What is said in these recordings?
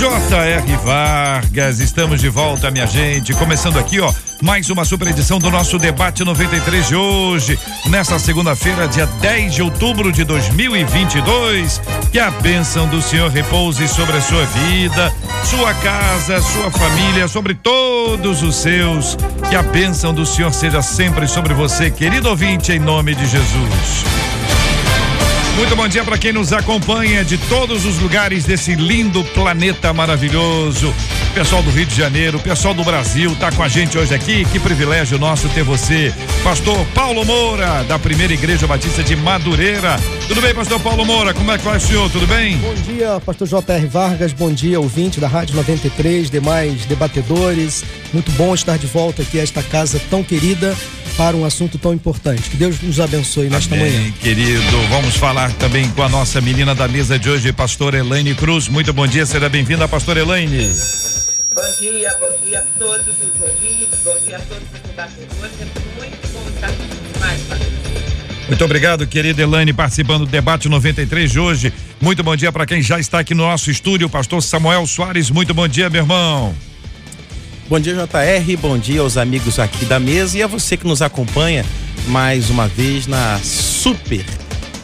J.R. Vargas, estamos de volta, minha gente. Começando aqui, ó, mais uma super edição do nosso debate 93 de hoje, nesta segunda-feira, dia 10 de outubro de 2022. Que a bênção do Senhor repouse sobre a sua vida, sua casa, sua família, sobre todos os seus. Que a bênção do Senhor seja sempre sobre você, querido ouvinte, em nome de Jesus. Muito bom dia para quem nos acompanha de todos os lugares desse lindo planeta maravilhoso. Pessoal do Rio de Janeiro, pessoal do Brasil, tá com a gente hoje aqui. Que privilégio nosso ter você, Pastor Paulo Moura, da Primeira Igreja Batista de Madureira. Tudo bem, Pastor Paulo Moura? Como é que vai o senhor? Tudo bem? Bom dia, Pastor J.R. Vargas. Bom dia, ouvinte da Rádio 93, demais debatedores. Muito bom estar de volta aqui a esta casa tão querida para um assunto tão importante. Que Deus nos abençoe nesta Amém, manhã. querido. Vamos falar também com a nossa menina da mesa de hoje, pastor Elaine Cruz. Muito bom dia, seja bem-vinda, pastor Elaine. Bom dia, bom dia a todos os ouvintes, bom dia a todos os debatedores. É muito bom estar com mais uma vez. Muito obrigado, querida Elaine, participando do debate 93 de hoje. Muito bom dia para quem já está aqui no nosso estúdio, o pastor Samuel Soares. Muito bom dia, meu irmão. Bom dia, JR. Bom dia aos amigos aqui da mesa e a você que nos acompanha mais uma vez na super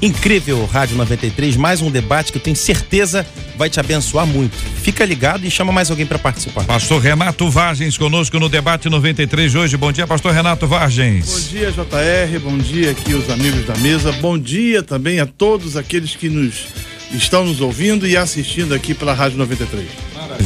incrível Rádio 93. Mais um debate que eu tenho certeza vai te abençoar muito. Fica ligado e chama mais alguém para participar. Pastor Renato Vargens conosco no debate 93 de hoje. Bom dia, pastor Renato Vargens. Bom dia, JR. Bom dia aqui os amigos da mesa. Bom dia também a todos aqueles que nos estão nos ouvindo e assistindo aqui pela Rádio 93.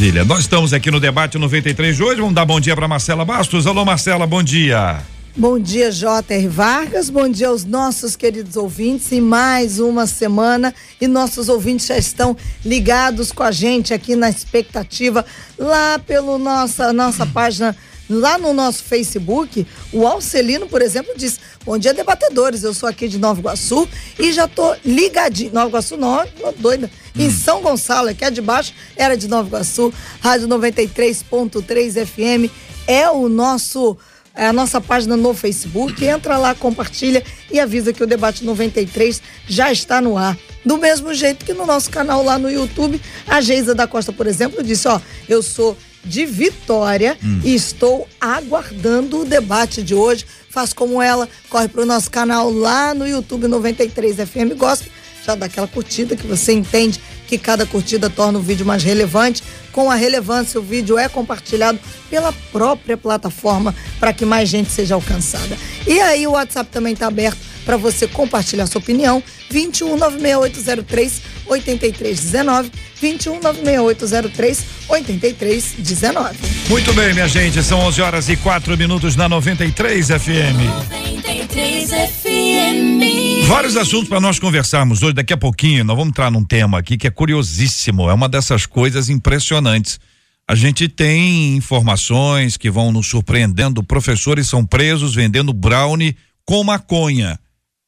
Maravilha. Nós estamos aqui no debate 93 de hoje. Vamos dar bom dia para Marcela Bastos. Alô, Marcela, bom dia. Bom dia, J.R. Vargas. Bom dia aos nossos queridos ouvintes. Em mais uma semana. E nossos ouvintes já estão ligados com a gente aqui na expectativa, lá pela nossa, nossa página, lá no nosso Facebook. O Alcelino, por exemplo, diz: Bom dia, debatedores. Eu sou aqui de Nova Iguaçu e já tô ligadinho. Nova Iguaçu, não, doida. Em São Gonçalo, que é de baixo, era de Nova Iguaçu. Rádio 93.3 FM é o nosso é a nossa página no Facebook. Entra lá, compartilha e avisa que o Debate 93 já está no ar. Do mesmo jeito que no nosso canal lá no YouTube, a Geisa da Costa, por exemplo, disse: Ó, eu sou de Vitória e estou aguardando o debate de hoje. Faz como ela, corre para o nosso canal lá no YouTube 93 FM Gospel já dá aquela curtida que você entende que cada curtida torna o vídeo mais relevante. Com a relevância, o vídeo é compartilhado pela própria plataforma para que mais gente seja alcançada. E aí o WhatsApp também está aberto para você compartilhar sua opinião. 21 96803 8319 21 96803 8319. Muito bem, minha gente. São 11 horas e 4 minutos na 93 FM. 93 FM. Vários assuntos para nós conversarmos hoje. Daqui a pouquinho nós vamos entrar num tema aqui que é curiosíssimo. É uma dessas coisas impressionantes. A gente tem informações que vão nos surpreendendo. Professores são presos vendendo brownie com maconha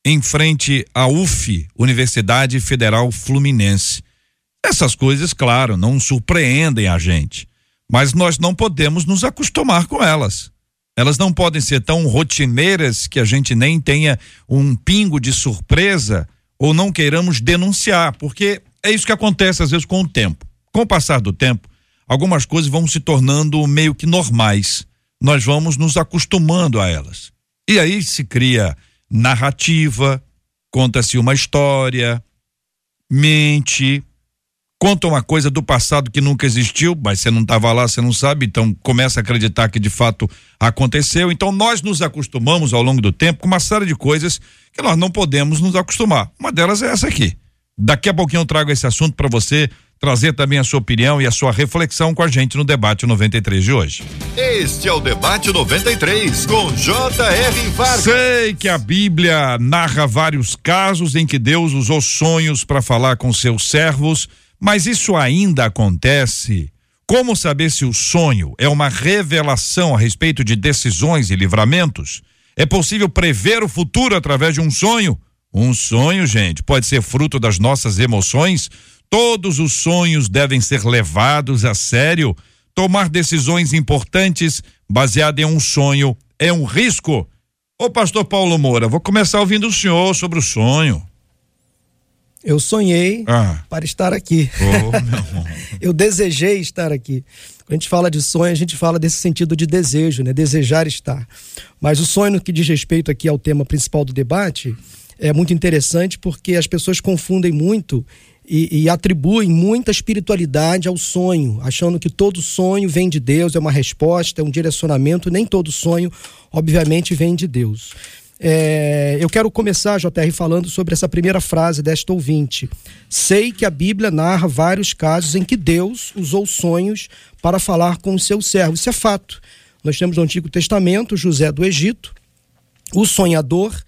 em frente à UF, Universidade Federal Fluminense. Essas coisas, claro, não surpreendem a gente, mas nós não podemos nos acostumar com elas. Elas não podem ser tão rotineiras que a gente nem tenha um pingo de surpresa ou não queiramos denunciar, porque é isso que acontece às vezes com o tempo. Com o passar do tempo, algumas coisas vão se tornando meio que normais. Nós vamos nos acostumando a elas. E aí se cria narrativa, conta-se uma história, mente, conta uma coisa do passado que nunca existiu, mas você não estava lá, você não sabe, então começa a acreditar que de fato aconteceu. Então nós nos acostumamos ao longo do tempo com uma série de coisas que nós não podemos nos acostumar. Uma delas é essa aqui. Daqui a pouquinho eu trago esse assunto para você trazer também a sua opinião e a sua reflexão com a gente no debate 93 de hoje. Este é o debate 93 com J.R. Vargas. Sei que a Bíblia narra vários casos em que Deus usou sonhos para falar com seus servos, mas isso ainda acontece. Como saber se o sonho é uma revelação a respeito de decisões e livramentos? É possível prever o futuro através de um sonho? Um sonho, gente, pode ser fruto das nossas emoções Todos os sonhos devem ser levados a sério. Tomar decisões importantes baseado em um sonho é um risco. Ô pastor Paulo Moura, vou começar ouvindo o senhor sobre o sonho. Eu sonhei ah. para estar aqui. Oh, eu desejei estar aqui. Quando a gente fala de sonho, a gente fala desse sentido de desejo, né? Desejar estar. Mas o sonho que diz respeito aqui ao tema principal do debate é muito interessante porque as pessoas confundem muito e, e, atribuem muita espiritualidade ao sonho, achando que todo sonho vem de Deus, é uma resposta, é um direcionamento. Nem todo sonho, obviamente, vem de Deus. É, eu quero começar, JR, falando sobre essa primeira frase desta ouvinte. Sei que a Bíblia narra vários casos em que Deus usou sonhos para falar com os seus servos. Isso é fato. Nós temos no Antigo Testamento José do Egito, o sonhador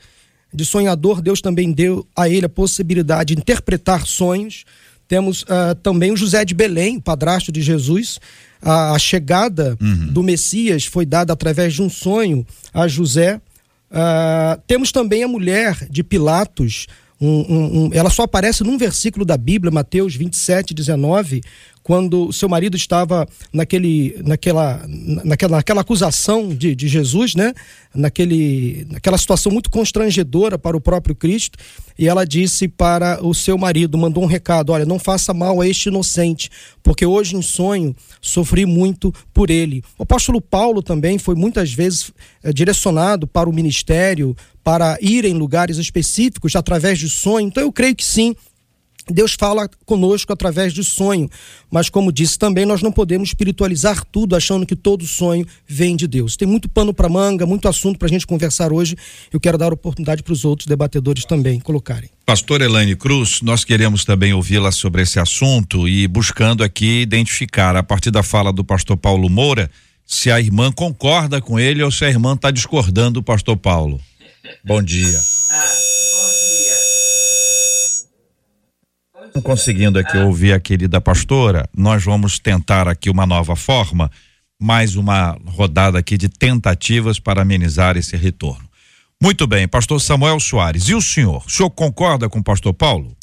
de sonhador, Deus também deu a ele a possibilidade de interpretar sonhos. Temos uh, também o José de Belém, padrasto de Jesus. A, a chegada uhum. do Messias foi dada através de um sonho a José. Uh, temos também a mulher de Pilatos. Um, um, um, ela só aparece num versículo da Bíblia, Mateus 27, 19, quando seu marido estava naquele, naquela, naquela, naquela acusação de, de Jesus, né? Naquele, naquela situação muito constrangedora para o próprio Cristo, e ela disse para o seu marido, mandou um recado: olha, não faça mal a este inocente, porque hoje em sonho sofri muito por ele. O apóstolo Paulo também foi muitas vezes é, direcionado para o ministério, para ir em lugares específicos através de sonho. Então eu creio que sim, Deus fala conosco através de sonho, mas como disse também, nós não podemos espiritualizar tudo achando que todo sonho vem de Deus. Tem muito pano para manga, muito assunto para a gente conversar hoje. Eu quero dar oportunidade para os outros debatedores também colocarem. Pastor Elaine Cruz, nós queremos também ouvi-la sobre esse assunto e buscando aqui identificar, a partir da fala do pastor Paulo Moura, se a irmã concorda com ele ou se a irmã está discordando do pastor Paulo. Bom dia. Ah. Conseguindo aqui ouvir a querida pastora, nós vamos tentar aqui uma nova forma, mais uma rodada aqui de tentativas para amenizar esse retorno. Muito bem, pastor Samuel Soares. E o senhor? O senhor concorda com o pastor Paulo?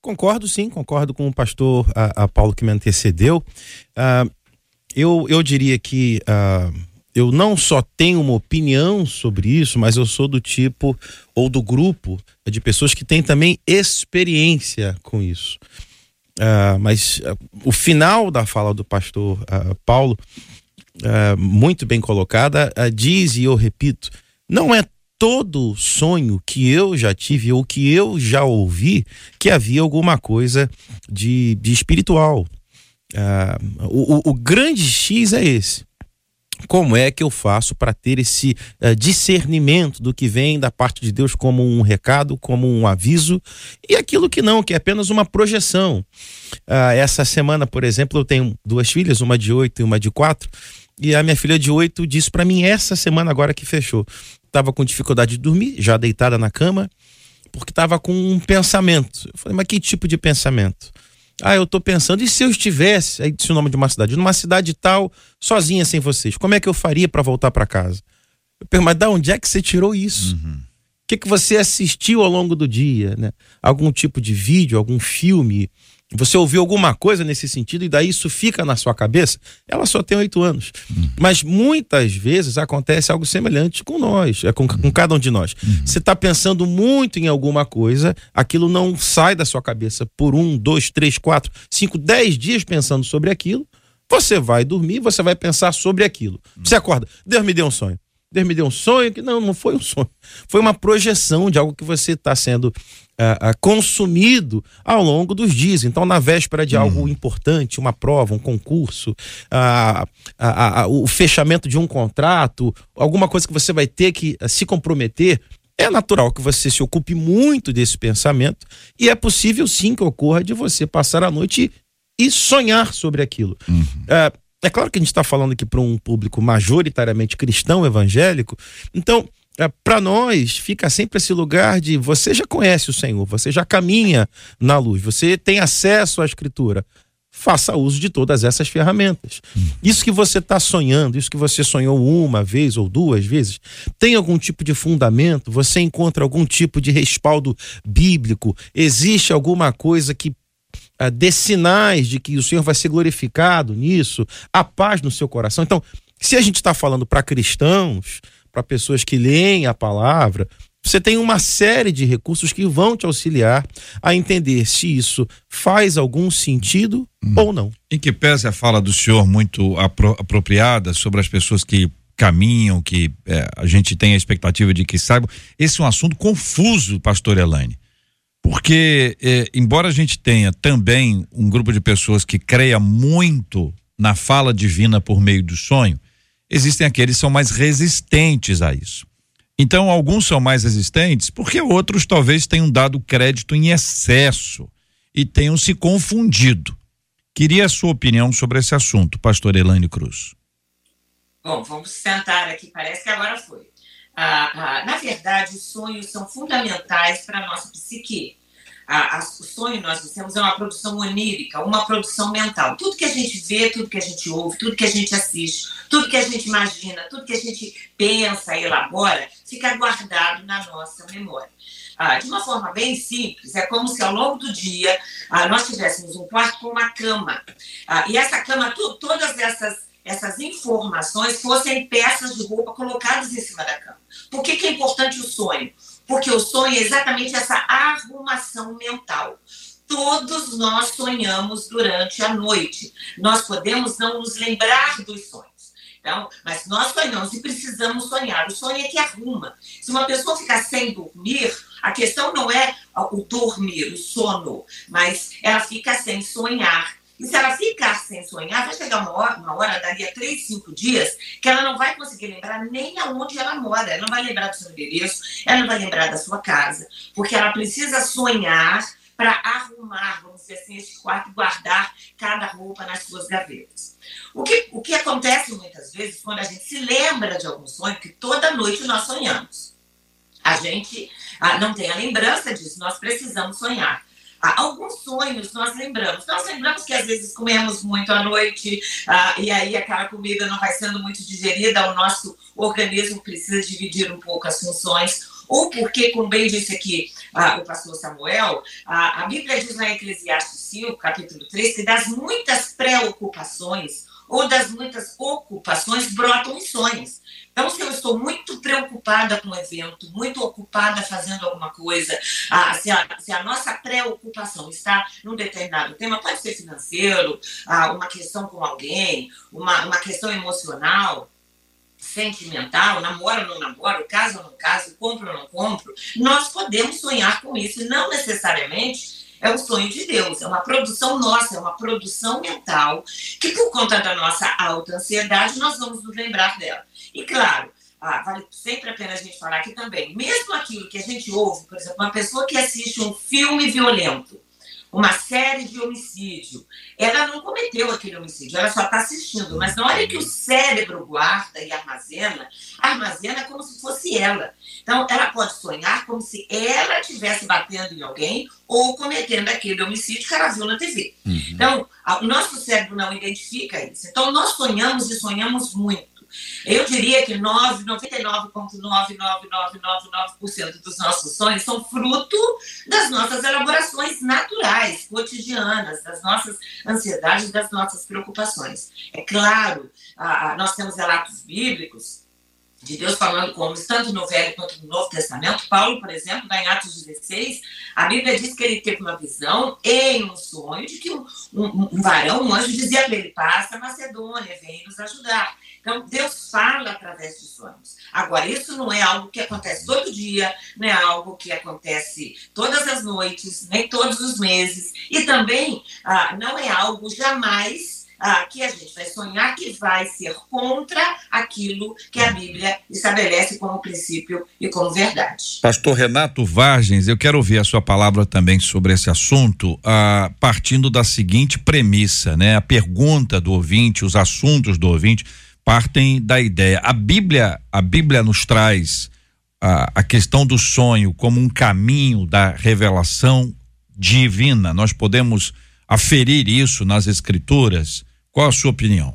Concordo sim, concordo com o pastor a, a Paulo que me antecedeu. Uh, eu, eu diria que uh, eu não só tenho uma opinião sobre isso, mas eu sou do tipo ou do grupo de pessoas que têm também experiência com isso. Uh, mas uh, o final da fala do pastor uh, Paulo, muito bem colocada, diz, e eu repito, não é todo sonho que eu já tive ou que eu já ouvi que havia alguma coisa de, de espiritual. O, o, o grande X é esse como é que eu faço para ter esse uh, discernimento do que vem da parte de Deus como um recado, como um aviso, e aquilo que não, que é apenas uma projeção. Uh, essa semana, por exemplo, eu tenho duas filhas, uma de oito e uma de quatro, e a minha filha de oito disse para mim essa semana agora que fechou, estava com dificuldade de dormir, já deitada na cama, porque estava com um pensamento. Eu falei, mas que tipo de pensamento? Ah, eu tô pensando, e se eu estivesse, aí disse o nome de uma cidade, numa cidade tal, sozinha sem vocês, como é que eu faria para voltar para casa? Eu pergunto, mas da onde é que você tirou isso? Uhum. O que, que você assistiu ao longo do dia? Né? Algum tipo de vídeo, algum filme? Você ouviu alguma coisa nesse sentido e daí isso fica na sua cabeça? Ela só tem oito anos. Uhum. Mas muitas vezes acontece algo semelhante com nós, é com, com cada um de nós. Uhum. Você está pensando muito em alguma coisa, aquilo não sai da sua cabeça por um, dois, três, quatro, cinco, dez dias pensando sobre aquilo. Você vai dormir, você vai pensar sobre aquilo. Uhum. Você acorda, Deus me deu um sonho. Deus me deu um sonho que não, não foi um sonho. Foi uma projeção de algo que você está sendo uh, consumido ao longo dos dias. Então, na véspera de algo uhum. importante, uma prova, um concurso, uh, o fechamento de um contrato, alguma coisa que você vai ter que se comprometer, É natural que você se ocupe muito desse pensamento e é possível sim que ocorra de você passar a noite e sonhar sobre aquilo. É, é claro que a gente está falando aqui para um público majoritariamente cristão, evangélico, então é, para nós fica sempre esse lugar de você já conhece o Senhor, você já caminha na luz, você tem acesso à Escritura. Faça uso de todas essas ferramentas. Isso que você está sonhando, isso que você sonhou uma vez ou duas vezes, tem algum tipo de fundamento? Você encontra algum tipo de respaldo bíblico? Existe alguma coisa que ah, dê sinais de que o Senhor vai ser glorificado nisso? A paz no seu coração? Então, se a gente está falando para cristãos, para pessoas que leem a palavra, você tem uma série de recursos que vão te auxiliar a entender se isso faz algum sentido ou não. Em que pese a fala do senhor muito apro- apropriada sobre as pessoas que caminham, que eh, a gente tem a expectativa de que saibam. Esse é um assunto confuso, pastor Elaine. Porque, eh, embora a gente tenha também um grupo de pessoas que creia muito na fala divina por meio do sonho, existem aqueles que são mais resistentes a isso. Então, alguns são mais resistentes porque outros talvez tenham dado crédito em excesso e tenham se confundido. Queria a sua opinião sobre esse assunto, pastor Elaine Cruz. Bom, vamos sentar aqui, parece que agora foi. Ah, ah, na verdade, os sonhos são fundamentais para a nossa psique. Ah, as- o sonho, nós dissemos, é uma produção onírica, uma produção mental. Tudo que a gente vê, tudo que a gente ouve, tudo que a gente assiste, tudo que a gente imagina, tudo que a gente pensa elabora, fica guardado na nossa memória. Ah, de uma forma bem simples, é como se ao longo do dia ah, nós tivéssemos um quarto com uma cama. Ah, e essa cama, tu- todas essas essas informações fossem peças de roupa colocadas em cima da cama. Por que, que é importante o sonho? Porque o sonho é exatamente essa arrumação mental. Todos nós sonhamos durante a noite. Nós podemos não nos lembrar dos sonhos. Então, mas nós sonhamos e precisamos sonhar. O sonho é que arruma. Se uma pessoa ficar sem dormir, a questão não é o dormir, o sono, mas ela fica sem sonhar. E se ela ficar sem sonhar, vai chegar uma hora, uma hora, daria três, cinco dias, que ela não vai conseguir lembrar nem aonde ela mora. Ela não vai lembrar do seu endereço, ela não vai lembrar da sua casa, porque ela precisa sonhar para arrumar, vamos dizer assim, esse quarto e guardar cada roupa nas suas gavetas. O que, o que acontece muitas vezes quando a gente se lembra de algum sonho, que toda noite nós sonhamos. A gente ah, não tem a lembrança disso, nós precisamos sonhar. Ah, alguns sonhos nós lembramos. Nós lembramos que às vezes comemos muito à noite ah, e aí aquela comida não vai sendo muito digerida, o nosso organismo precisa dividir um pouco as funções. Ou porque, como bem disse aqui ah, o pastor Samuel, ah, a Bíblia diz em Eclesiastes 5, capítulo 3, que das muitas preocupações ou das muitas ocupações brotam sonhos. Então, se eu estou muito preocupada com o evento, muito ocupada fazendo alguma coisa, ah, se, a, se, a, nossa preocupação está num determinado tema, pode ser financeiro, ah, uma questão com alguém, uma, uma questão emocional, sentimental, namoro ou não namoro, caso ou não caso, compro ou não compro, nós podemos sonhar com isso, não necessariamente é o sonho de Deus, é uma produção nossa, é uma produção mental, que por conta da nossa alta ansiedade, nós vamos nos lembrar dela. E claro, ah, vale sempre a pena a gente falar aqui também, mesmo aquilo que a gente ouve, por exemplo, uma pessoa que assiste um filme violento, uma série de homicídio, ela não cometeu aquele homicídio, ela só está assistindo, mas na hora que o cérebro guarda e armazena, armazena como se fosse ela. Então, ela pode sonhar como se ela estivesse batendo em alguém ou cometendo aquele homicídio que ela viu na TV. Uhum. Então, o nosso cérebro não identifica isso. Então, nós sonhamos e sonhamos muito. Eu diria que 99,99999% dos nossos sonhos são fruto das nossas elaborações naturais, cotidianas, das nossas ansiedades, das nossas preocupações. É claro, nós temos relatos bíblicos de Deus falando com homens, tanto no Velho quanto no Novo Testamento. Paulo, por exemplo, em Atos 16, a Bíblia diz que ele teve uma visão em um sonho de que um, um, um varão, um anjo, dizia para ele: passa Macedônia, vem nos ajudar. Então, Deus fala através de sonhos. Agora, isso não é algo que acontece todo dia, não é algo que acontece todas as noites, nem todos os meses, e também ah, não é algo jamais ah, que a gente vai sonhar que vai ser contra aquilo que a Bíblia estabelece como princípio e como verdade. Pastor Renato Vargens, eu quero ouvir a sua palavra também sobre esse assunto, ah, partindo da seguinte premissa, né? A pergunta do ouvinte, os assuntos do ouvinte partem da ideia. A Bíblia, a Bíblia nos traz a, a questão do sonho como um caminho da revelação divina. Nós podemos aferir isso nas escrituras? Qual a sua opinião?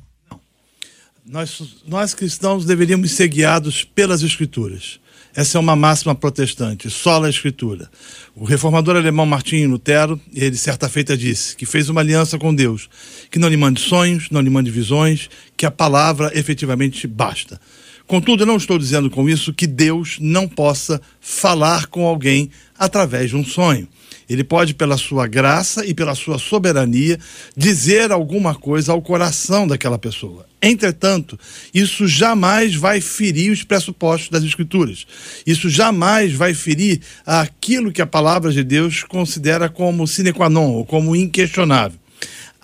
Nós, nós cristãos deveríamos ser guiados pelas escrituras. Essa é uma máxima protestante, sola a escritura. O reformador alemão Martinho Lutero, ele certa feita disse que fez uma aliança com Deus, que não lhe mande sonhos, não lhe mande visões, que a palavra efetivamente basta. Contudo, eu não estou dizendo com isso que Deus não possa falar com alguém através de um sonho. Ele pode, pela sua graça e pela sua soberania, dizer alguma coisa ao coração daquela pessoa. Entretanto, isso jamais vai ferir os pressupostos das Escrituras. Isso jamais vai ferir aquilo que a palavra de Deus considera como sine qua non, ou como inquestionável.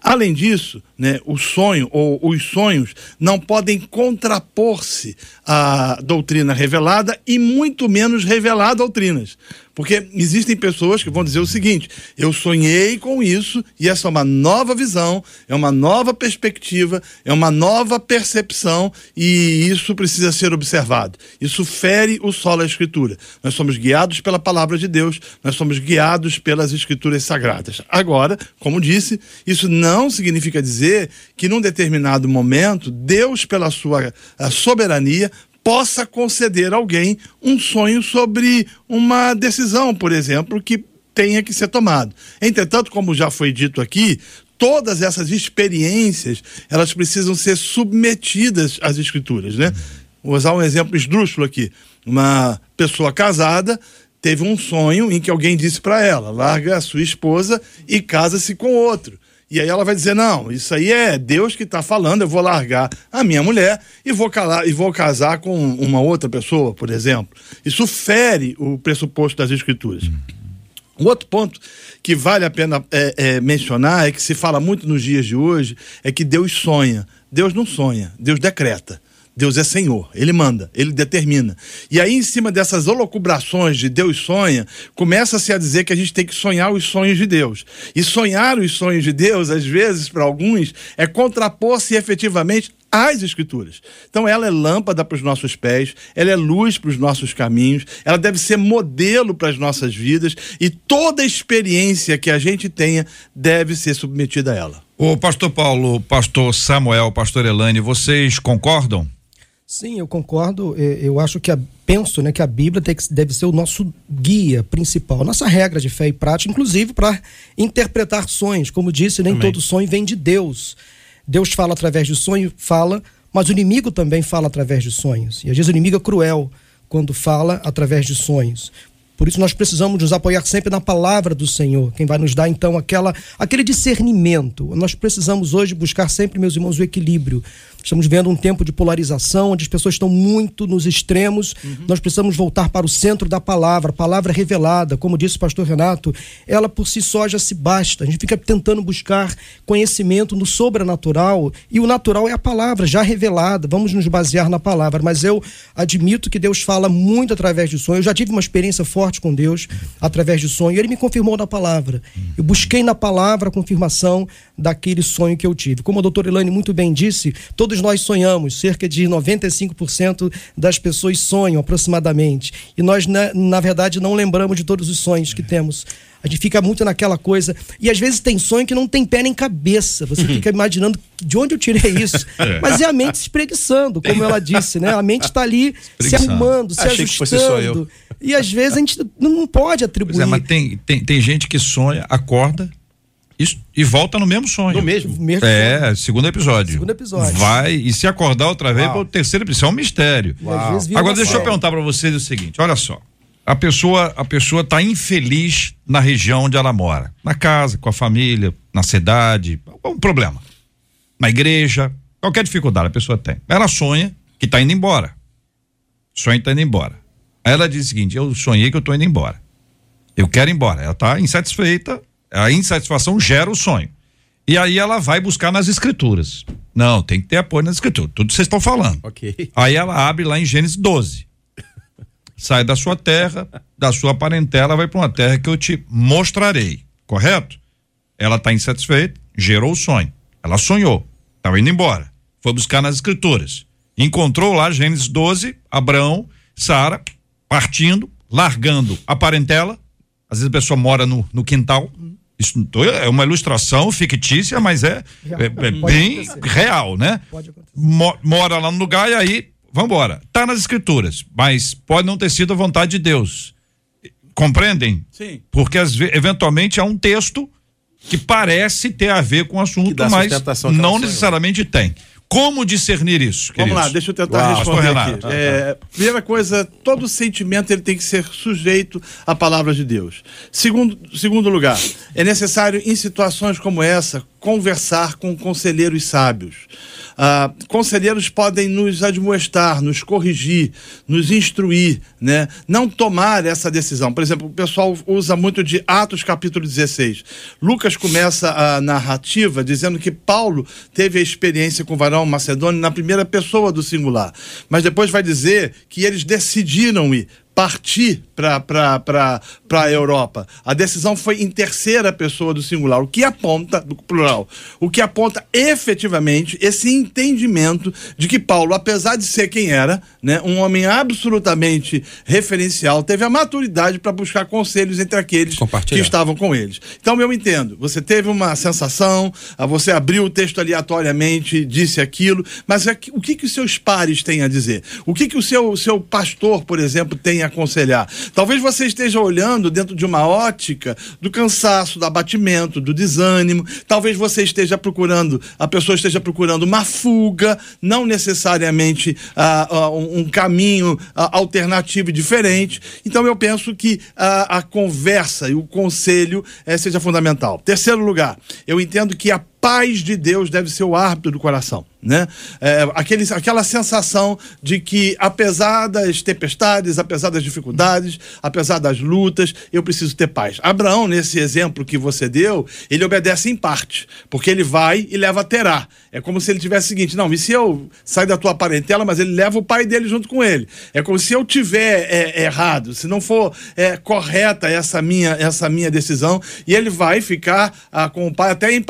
Além disso, né, o sonho ou os sonhos não podem contrapor-se à doutrina revelada e muito menos revelar doutrinas. Porque existem pessoas que vão dizer o seguinte: eu sonhei com isso e essa é uma nova visão, é uma nova perspectiva, é uma nova percepção e isso precisa ser observado. Isso fere o solo da Escritura. Nós somos guiados pela palavra de Deus, nós somos guiados pelas Escrituras sagradas. Agora, como disse, isso não significa dizer que num determinado momento Deus, pela sua soberania, possa conceder a alguém um sonho sobre uma decisão, por exemplo, que tenha que ser tomado. Entretanto, como já foi dito aqui, todas essas experiências, elas precisam ser submetidas às escrituras, né? Vou usar um exemplo esdrúxulo aqui. Uma pessoa casada teve um sonho em que alguém disse para ela: larga a sua esposa e casa-se com outro. E aí ela vai dizer: não, isso aí é Deus que está falando, eu vou largar a minha mulher e vou, calar, e vou casar com uma outra pessoa, por exemplo. Isso fere o pressuposto das escrituras. Um outro ponto que vale a pena é, é, mencionar é que se fala muito nos dias de hoje é que Deus sonha. Deus não sonha, Deus decreta. Deus é Senhor, Ele manda, Ele determina. E aí, em cima dessas holocubrações de Deus sonha, começa-se a dizer que a gente tem que sonhar os sonhos de Deus. E sonhar os sonhos de Deus, às vezes, para alguns, é contrapor-se efetivamente às Escrituras. Então, ela é lâmpada para os nossos pés, ela é luz para os nossos caminhos, ela deve ser modelo para as nossas vidas e toda experiência que a gente tenha deve ser submetida a ela. O pastor Paulo, pastor Samuel, pastor Elane, vocês concordam? Sim, eu concordo. Eu acho que a, penso né, que a Bíblia que, deve ser o nosso guia principal, nossa regra de fé e prática, inclusive para interpretar sonhos. Como disse, nem Amém. todo sonho vem de Deus. Deus fala através de sonho, fala, mas o inimigo também fala através de sonhos. E às vezes o inimigo é cruel quando fala através de sonhos. Por isso nós precisamos nos apoiar sempre na palavra do Senhor, quem vai nos dar então aquela aquele discernimento. Nós precisamos hoje buscar sempre, meus irmãos, o equilíbrio. Estamos vendo um tempo de polarização, onde as pessoas estão muito nos extremos. Uhum. Nós precisamos voltar para o centro da palavra, palavra revelada. Como disse o pastor Renato, ela por si só já se basta. A gente fica tentando buscar conhecimento no sobrenatural e o natural é a palavra já revelada. Vamos nos basear na palavra. Mas eu admito que Deus fala muito através de sonho. Eu já tive uma experiência forte com Deus através de sonho. Ele me confirmou na palavra. Eu busquei na palavra a confirmação daquele sonho que eu tive. Como a doutora Elane muito bem disse, todo Todos nós sonhamos, cerca de 95% das pessoas sonham aproximadamente. E nós, na, na verdade, não lembramos de todos os sonhos que temos. A gente fica muito naquela coisa. E às vezes tem sonho que não tem pé nem cabeça. Você fica imaginando de onde eu tirei isso. É. Mas é a mente se espreguiçando, como ela disse, né? A mente está ali se arrumando, se Achei ajustando. E às vezes a gente não pode atribuir. É, mas tem, tem, tem gente que sonha, acorda, isso, e volta no mesmo sonho. No mesmo? mesmo é, sonho. segundo episódio. Segundo episódio. Vai, e se acordar outra vez, para o terceiro episódio. Isso é um mistério. Agora, deixa eu perguntar para vocês o seguinte: olha só. A pessoa, a pessoa tá infeliz na região onde ela mora. Na casa, com a família, na cidade. Um problema. Na igreja. Qualquer dificuldade a pessoa tem. Ela sonha que está indo embora. Sonha que tá indo embora. Aí ela diz o seguinte: eu sonhei que eu estou indo embora. Eu quero ir embora. Ela está insatisfeita a insatisfação gera o sonho. E aí ela vai buscar nas escrituras. Não, tem que ter apoio nas escrituras. Tudo que vocês estão falando. Ok. Aí ela abre lá em Gênesis 12. Sai da sua terra, da sua parentela, vai para uma terra que eu te mostrarei. Correto? Ela está insatisfeita, gerou o sonho. Ela sonhou, estava indo embora. Foi buscar nas escrituras. Encontrou lá Gênesis 12, Abraão, Sara, partindo, largando a parentela. Às vezes a pessoa mora no, no quintal. Isso é uma ilustração fictícia, mas é, é- é bem acontecer. real, né? Pode acontecer. Mo- mora lá no lugar e aí, vambora. Tá nas escrituras, mas pode não ter sido a vontade de Deus. Compreendem? Sim. Porque às eventualmente há um texto que parece ter a ver com o assunto, mas não sonhou. necessariamente tem. Como discernir isso? Vamos lá, queridos? deixa eu tentar Uau, responder aqui. Renato. É, primeira coisa, todo sentimento ele tem que ser sujeito à palavra de Deus. Segundo, segundo lugar, é necessário em situações como essa conversar com conselheiros sábios. Ah, conselheiros podem nos admoestar, nos corrigir, nos instruir, né? Não tomar essa decisão. Por exemplo, o pessoal usa muito de Atos capítulo 16. Lucas começa a narrativa dizendo que Paulo teve a experiência com o varão macedônio na primeira pessoa do singular. Mas depois vai dizer que eles decidiram ir partir para a Europa. A decisão foi em terceira pessoa do singular, o que aponta, do plural, o que aponta efetivamente esse entendimento de que Paulo, apesar de ser quem era, né, um homem absolutamente referencial, teve a maturidade para buscar conselhos entre aqueles que estavam com eles. Então eu entendo, você teve uma sensação, ah, você abriu o texto aleatoriamente, disse aquilo, mas é o que que os seus pares têm a dizer? O que que o seu, seu pastor, por exemplo, tem a aconselhar? Talvez você esteja olhando dentro de uma ótica do cansaço, do abatimento, do desânimo. Talvez você esteja procurando, a pessoa esteja procurando uma fuga, não necessariamente ah, ah, um, caminho ah, alternativo e diferente. Então eu penso que a, a conversa e o conselho eh, seja fundamental. Terceiro lugar, eu entendo que a paz de Deus deve ser o árbitro do coração, né? É, aquele, aquela sensação de que apesar das tempestades, apesar das dificuldades, apesar das lutas, eu preciso ter paz. Abraão, nesse exemplo que você deu, ele obedece em parte, porque ele vai e leva Terá. É como se ele tivesse o seguinte, não, e se eu sair da tua parentela, mas ele leva o pai dele junto com ele. É como se eu tiver é, errado, se não for é, correta essa minha, essa minha decisão, e ele vai ficar ah, com o pai até em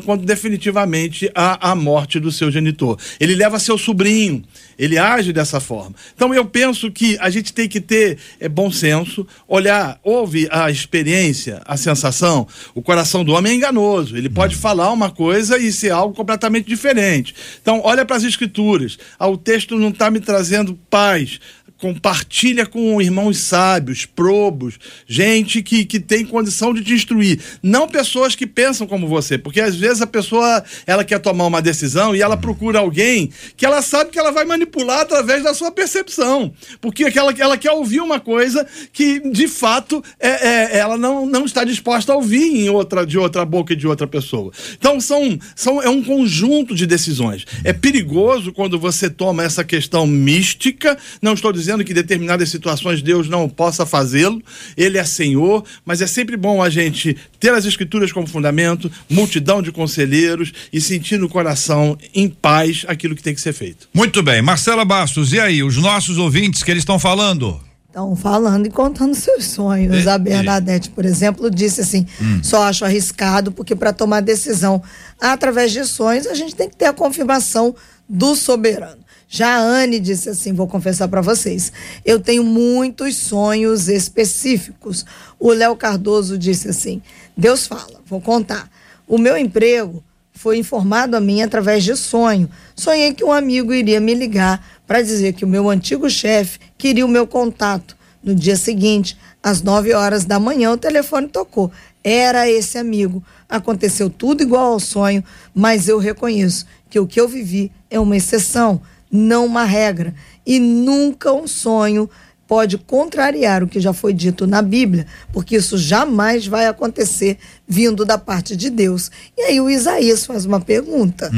Quando definitivamente há a morte do seu genitor. Ele leva seu sobrinho, ele age dessa forma. Então eu penso que a gente tem que ter é, bom senso, olhar, ouve a experiência, a sensação. O coração do homem é enganoso. Ele pode falar uma coisa e ser algo completamente diferente. Então, olha para as escrituras. Ah, o texto não está me trazendo paz compartilha com irmãos sábios, probos, gente que, que tem condição de te instruir. Não pessoas que pensam como você, porque às vezes a pessoa ela quer tomar uma decisão e ela procura alguém que ela sabe que ela vai manipular através da sua percepção. Porque aquela, ela quer ouvir uma coisa que, de fato, é, é- ela não, não está disposta a ouvir em outra, de outra boca e de outra pessoa. Então, são, são, é um conjunto de decisões. É perigoso quando você toma essa questão mística. Não estou dizendo que em determinadas situações Deus não possa fazê-lo, Ele é Senhor, mas é sempre bom a gente ter as Escrituras como fundamento, multidão de conselheiros e sentir no coração, em paz, aquilo que tem que ser feito. Muito bem, Marcela Bastos, e aí, os nossos ouvintes que eles estão falando? Estão falando e contando seus sonhos. É, A Bernadette, por exemplo, disse assim: Hum. só acho arriscado, porque para tomar decisão através de sonhos, a gente tem que ter a confirmação do soberano. Já a Anne disse assim: vou confessar para vocês, eu tenho muitos sonhos específicos. O Léo Cardoso disse assim: Deus fala, vou contar. O meu emprego foi informado a mim através de sonho. Sonhei que um amigo iria me ligar para dizer que o meu antigo chefe queria o meu contato. No dia seguinte, às 9 horas da manhã, o telefone tocou. Era esse amigo. Aconteceu tudo igual ao sonho, mas eu reconheço que o que eu vivi é uma exceção, não uma regra. E nunca um sonho pode contrariar o que já foi dito na Bíblia, porque isso jamais vai acontecer vindo da parte de Deus. E aí o Isaías faz uma pergunta.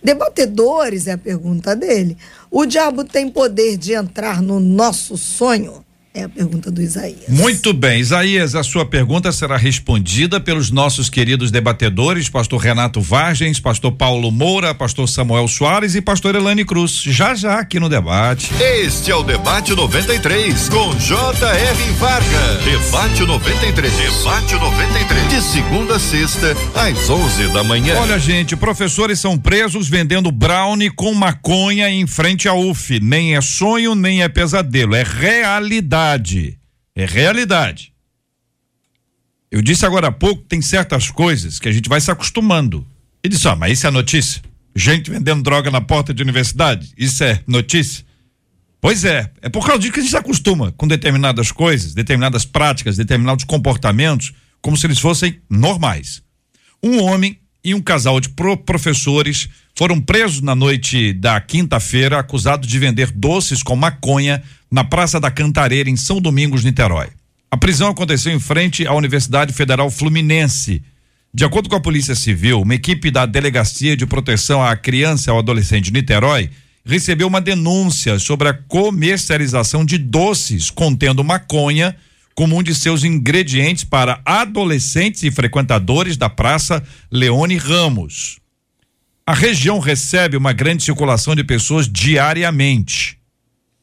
Debatedores é a pergunta dele. O diabo tem poder de entrar no nosso sonho? É a pergunta do Isaías. Muito bem, Isaías, a sua pergunta será respondida pelos nossos queridos debatedores, pastor Renato Vargens, pastor Paulo Moura, pastor Samuel Soares e pastor Elane Cruz. Já já aqui no debate. Este é o Debate 93, com J.R. Vargas. Debate 93. Debate 93. De segunda a sexta, às 11 da manhã. Olha, gente, professores são presos vendendo brownie com maconha em frente à UF. Nem é sonho, nem é pesadelo, é realidade. É realidade. Eu disse agora há pouco, tem certas coisas que a gente vai se acostumando. E disse, ó, mas isso é notícia? Gente vendendo droga na porta de universidade? Isso é notícia? Pois é, é por causa disso que a gente se acostuma com determinadas coisas, determinadas práticas, determinados comportamentos, como se eles fossem normais. Um homem e um casal de pro professores foram presos na noite da quinta-feira, acusados de vender doces com maconha na Praça da Cantareira, em São Domingos, Niterói. A prisão aconteceu em frente à Universidade Federal Fluminense. De acordo com a Polícia Civil, uma equipe da Delegacia de Proteção à Criança e ao Adolescente de Niterói recebeu uma denúncia sobre a comercialização de doces contendo maconha como um de seus ingredientes para adolescentes e frequentadores da Praça Leone Ramos. A região recebe uma grande circulação de pessoas diariamente.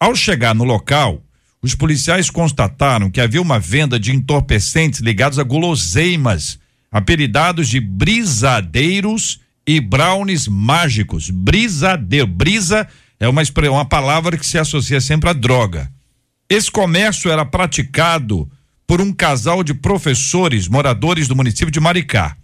Ao chegar no local, os policiais constataram que havia uma venda de entorpecentes ligados a guloseimas, apelidados de brisadeiros e brownies mágicos. Brisadeiro, brisa é uma, uma palavra que se associa sempre à droga. Esse comércio era praticado por um casal de professores moradores do município de Maricá.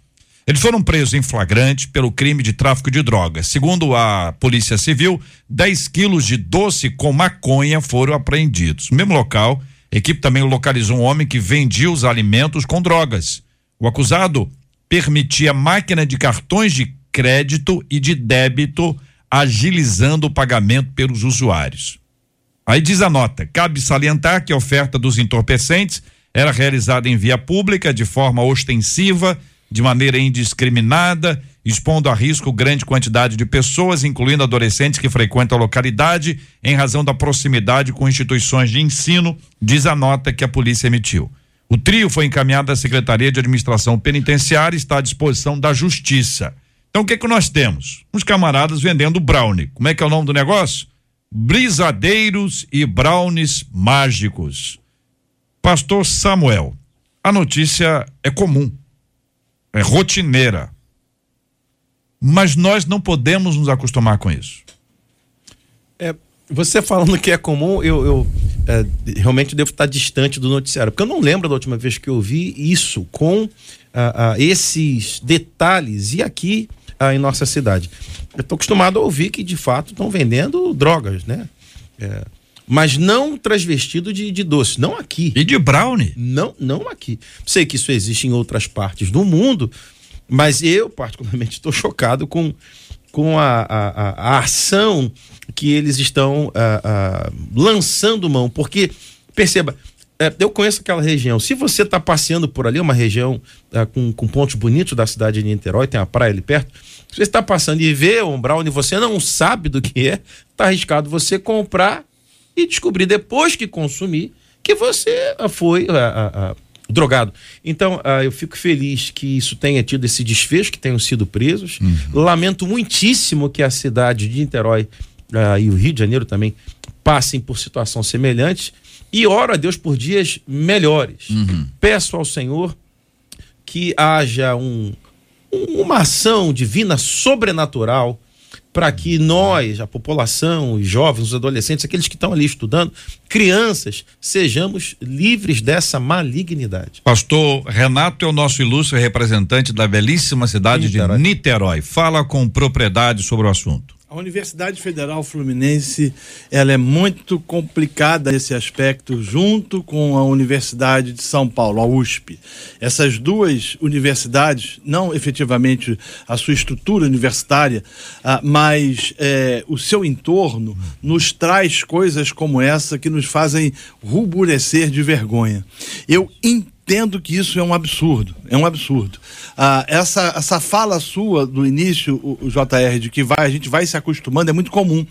Eles foram presos em flagrante pelo crime de tráfico de drogas. Segundo a Polícia Civil, 10 quilos de doce com maconha foram apreendidos. No mesmo local, a equipe também localizou um homem que vendia os alimentos com drogas. O acusado permitia máquina de cartões de crédito e de débito, agilizando o pagamento pelos usuários. Aí diz a nota: cabe salientar que a oferta dos entorpecentes era realizada em via pública, de forma ostensiva de maneira indiscriminada, expondo a risco grande quantidade de pessoas, incluindo adolescentes que frequentam a localidade, em razão da proximidade com instituições de ensino, diz a nota que a polícia emitiu. O trio foi encaminhado à Secretaria de Administração Penitenciária e está à disposição da Justiça. Então o que que nós temos? Uns camaradas vendendo brownie. Como é que é o nome do negócio? Brisadeiros e brownies mágicos. Pastor Samuel, a notícia é comum é rotineira. Mas nós não podemos nos acostumar com isso. É, você falando que é comum, eu, eu é, realmente devo estar distante do noticiário, porque eu não lembro da última vez que eu vi isso com ah, ah, esses detalhes e aqui ah, em nossa cidade. Eu estou acostumado a ouvir que de fato estão vendendo drogas, né? É, mas não transvestido de, de doce, não aqui. E de brownie? Não, não aqui. Sei que isso existe em outras partes do mundo, mas eu particularmente estou chocado com, com a, a, a, ação que eles estão a, lançando mão, porque perceba, é, eu conheço aquela região. Se você está passeando por ali, uma região é, com, com pontos bonitos da cidade de Niterói, tem a praia ali perto. Se você está passando e vê um brownie você não sabe do que é, está arriscado você comprar e descobrir depois que consumir que você foi a, a, drogado. Então, eu fico feliz que isso tenha tido esse desfecho, que tenham sido presos. Uhum. Lamento muitíssimo que a cidade de Niterói e o Rio de Janeiro também passem por situação semelhante. E oro a Deus por dias melhores. Uhum. Peço ao Senhor que haja um, uma ação divina sobrenatural para que nós, a população, os jovens, os adolescentes, aqueles que estão ali estudando, crianças, sejamos livres dessa malignidade. Pastor Renato é o nosso ilustre representante da belíssima cidade Niterói. de Niterói. Fala com propriedade sobre o assunto. A Universidade Federal Fluminense ela é muito complicada nesse aspecto, junto com a Universidade de São Paulo, a USP. Essas duas universidades, não efetivamente a sua estrutura universitária, ah, mas eh, o seu entorno, nos traz coisas como essa que nos fazem ruborecer de vergonha. Eu entendo entendo que isso é um absurdo, é um absurdo. Ah, essa, essa fala sua do início, o, o, JR, de que vai, a gente vai se acostumando, é muito comum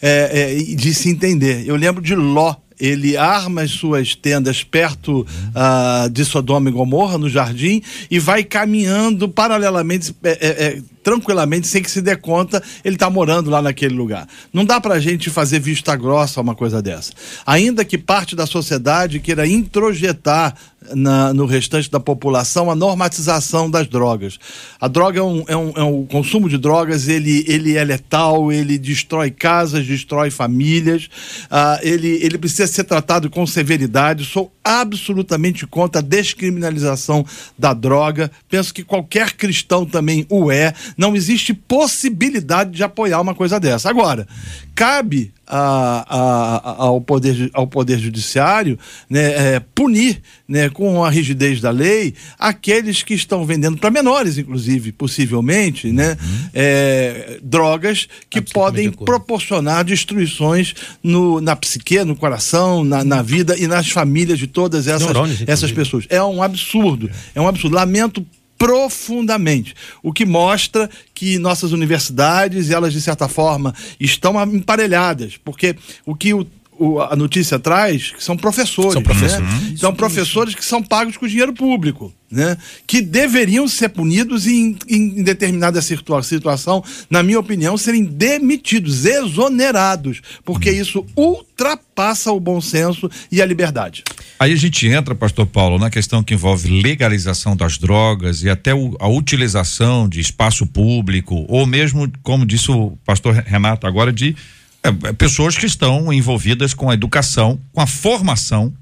é, é, de se entender. Eu lembro de Ló ele arma as suas tendas perto ah, de Sodoma e Gomorra, no jardim, e vai caminhando paralelamente, é, é, é, tranquilamente, sem que se dê conta, ele está morando lá naquele lugar. Não dá pra gente fazer vista grossa a uma coisa dessa. Ainda que parte da sociedade queira introjetar na- no restante da população a normatização das drogas. A droga é um, é um, é um- o consumo de drogas, ele, ele é letal, ele destrói casas, destrói famílias, ah, ele, ele precisa ser tratado com severidade. Sou absolutamente contra a descriminalização da droga. Penso que qualquer cristão também o é. Não existe possibilidade de apoiar uma coisa dessa. Agora, cabe a- a- ao, poder, ao Poder Judiciário né, é, punir né, com a rigidez da lei aqueles que estão vendendo para menores, inclusive, possivelmente, né, é, drogas que podem proporcionar destruições no, na psique, no coração, na, na vida e nas famílias de todas essas, Neurônios, essas pessoas. É um absurdo. É um absurdo. Lamento profundamente, o que mostra que nossas universidades, elas de certa forma estão emparelhadas, porque o que o- o- a notícia traz que são professores, São professores. né? são professores que são pagos com dinheiro público, né? Que deveriam ser punidos e em, em determinada situa- situação, na minha opinião, serem demitidos, exonerados, porque isso ultrapassa o bom senso e a liberdade. Aí a gente entra, pastor Paulo, na questão que envolve legalização das drogas e até o- a utilização de espaço público, ou mesmo, como disse o pastor Renato agora, de é, é, pessoas que estão envolvidas com a educação, com a formação,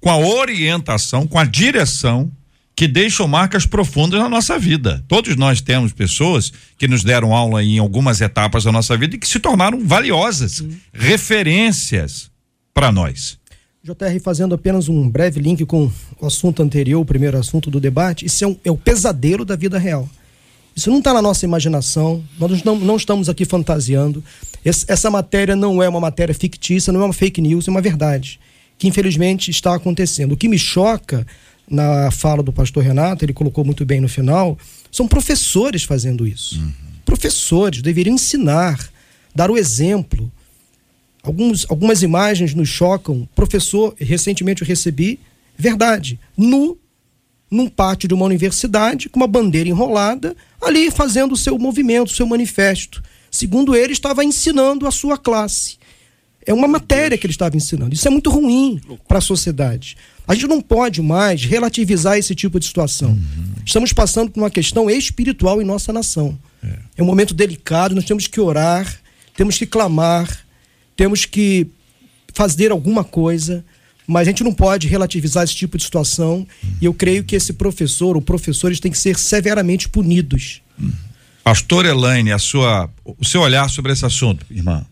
com a orientação, com a direção que deixam marcas profundas na nossa vida. Todos nós temos pessoas que nos deram aula em algumas etapas da nossa vida e que se tornaram valiosas, referências para nós. JR, fazendo apenas um breve link com o assunto anterior, o primeiro assunto do debate, isso é, um- é o pesadelo da vida real. Isso não está na nossa imaginação, nós não, não estamos aqui fantasiando. Esse- essa matéria não é uma matéria fictícia, não é uma fake news, é uma verdade, que infelizmente está acontecendo. O que me choca na fala do pastor Renato, ele colocou muito bem no final, são professores fazendo isso. Professores deveriam ensinar, dar o exemplo, Alguns, algumas imagens nos chocam. Professor, recentemente eu recebi, verdade, nu, num pátio de uma universidade, com uma bandeira enrolada, ali fazendo o seu movimento, o seu manifesto. Segundo ele, estava ensinando a sua classe. É uma matéria que ele estava ensinando. Isso é muito ruim para a sociedade. A gente não pode mais relativizar esse tipo de situação. Estamos passando por uma questão espiritual em nossa nação. É um momento delicado, nós temos que orar, temos que clamar, temos que fazer alguma coisa, mas a gente não pode relativizar esse tipo de situação. E eu creio que esse professor ou professores têm que ser severamente punidos. Pastor Elaine, a sua, o seu olhar sobre esse assunto, irmã.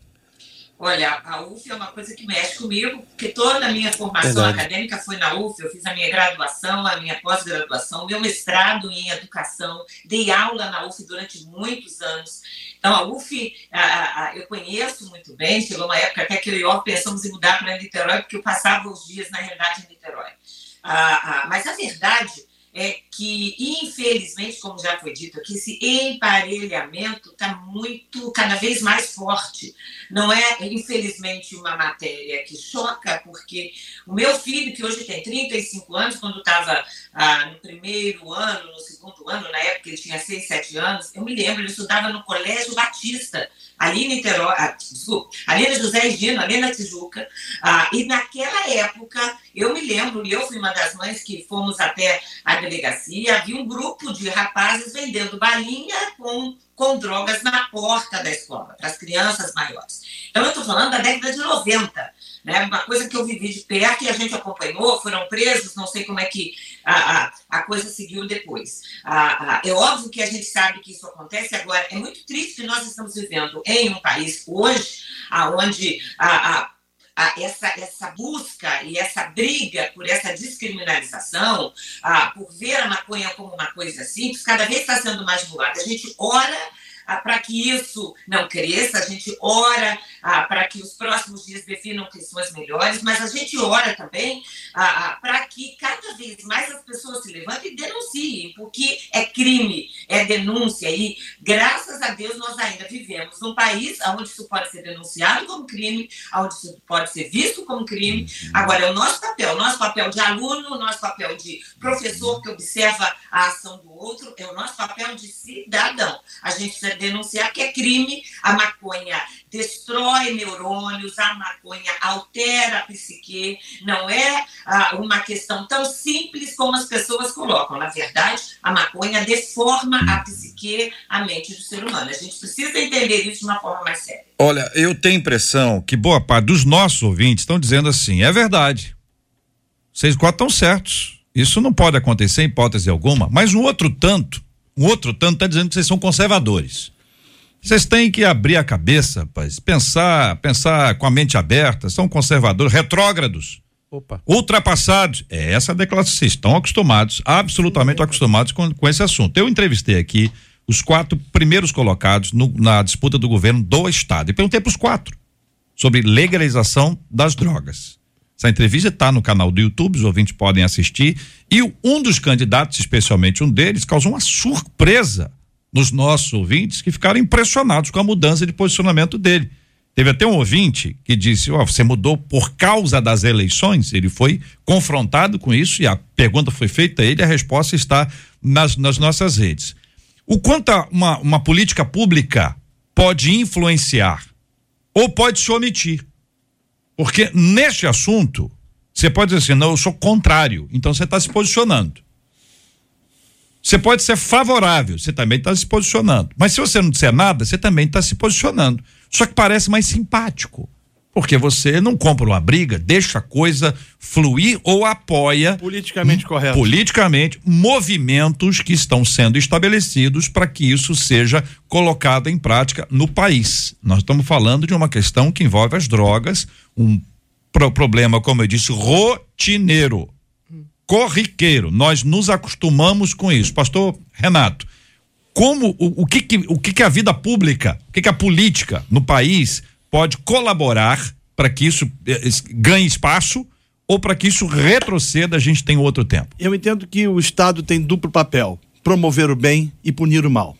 Olha, a UF é uma coisa que mexe comigo, porque toda a minha formação Verdade. acadêmica foi na UF, eu fiz a minha graduação, a minha pós-graduação, meu mestrado em educação, dei aula na UF durante muitos anos. Então, a UF, a- a- a- eu conheço muito bem, chegou uma época até que eu e o pensamos em mudar para Niterói, porque eu passava os dias, na realidade, em Niterói. Ah, ah, mas a verdade é que, infelizmente, como já foi dito aqui, esse emparelhamento está muito, cada vez mais forte. Não é, infelizmente, uma matéria que choca, porque o meu filho, que hoje tem 35 anos, quando estava ah, no primeiro ano, no segundo ano, na época ele tinha 6, 7 anos, eu me lembro, ele estudava no Colégio Batista, ali em Niterói, ah, desculpa, ali na José Gino, ali na Tijuca, ah, e naquela época, eu me lembro, e eu fui uma das mães que fomos até a delegacia, havia um grupo de rapazes vendendo balinha com, com drogas na porta da escola, para as crianças maiores. Então, eu estou falando da década de 90, né? uma coisa que eu vivi de perto e a gente acompanhou, foram presos, não sei como é que a, a, a coisa seguiu depois. Ah, ah, é óbvio que a gente sabe que isso acontece agora. É muito triste que nós estamos vivendo em um país hoje, onde a, a essa, essa busca e essa briga por essa descriminalização, ah, por ver a maconha como uma coisa simples, cada vez está sendo mais divulgada. A gente ora para que isso não cresça, a gente ora ah, para que os próximos dias definam questões melhores, mas a gente ora também ah, ah, para que cada vez mais as pessoas se levantem e denunciem, porque é crime é denúncia. E, graças a Deus, nós ainda vivemos num país onde isso pode ser denunciado como crime, onde isso pode ser visto como crime. Agora, é o nosso papel, nosso papel de aluno, nosso papel de professor que observa a ação do outro, é o nosso papel de cidadão. A gente precisa denunciar que é crime, a maconha destrói neurônios, a maconha altera a psique, não é ah, uma questão tão simples como as pessoas colocam. Na verdade, a maconha deforma a psique, a mente do ser humano. A gente precisa entender isso de uma forma mais séria. Olha, eu tenho impressão que boa parte dos nossos ouvintes estão dizendo assim: é verdade. Vocês quatro estão certos. Isso não pode acontecer em hipótese alguma. Mas um outro tanto, um outro tanto está dizendo que vocês são conservadores. Vocês têm que abrir a cabeça, rapaz, pensar, pensar com a mente aberta, são conservadores, retrógrados. Opa. Ultrapassados. É essa a declaração. Vocês estão acostumados, absolutamente acostumados com, com esse assunto. Eu entrevistei aqui os quatro primeiros colocados no- na disputa do governo do Estado. E perguntei para os quatro sobre legalização das drogas. Essa entrevista está no canal do YouTube, os ouvintes podem assistir. E um dos candidatos, especialmente um deles, causou uma surpresa nos nossos ouvintes que ficaram impressionados com a mudança de posicionamento dele. Teve até um ouvinte que disse: Ó, você mudou por causa das eleições? Ele foi confrontado com isso e a pergunta foi feita a ele, a resposta está nas, nas nossas redes. O quanto uma, uma política pública pode influenciar ou pode se omitir? Porque neste assunto, você pode dizer assim: não, eu sou contrário, então você está se posicionando. Você pode ser favorável, você também está se posicionando. Mas se você não disser nada, você também está se posicionando. Só que parece mais simpático. Porque você não compra uma briga, deixa a coisa fluir ou apoia Politicamente correto. politicamente movimentos que estão sendo estabelecidos para que isso seja colocado em prática no país. Nós estamos falando de uma questão que envolve as drogas, um pro- problema, como eu disse, rotineiro, corriqueiro. Nós nos acostumamos com isso. Pastor Renato, como o, o que, que o que, que a vida pública, o que, que a política no país pode colaborar para que isso eh, ganhe espaço ou para que isso retroceda, a gente tem outro tempo. Eu entendo que o Estado tem duplo papel: promover o bem e punir o mal.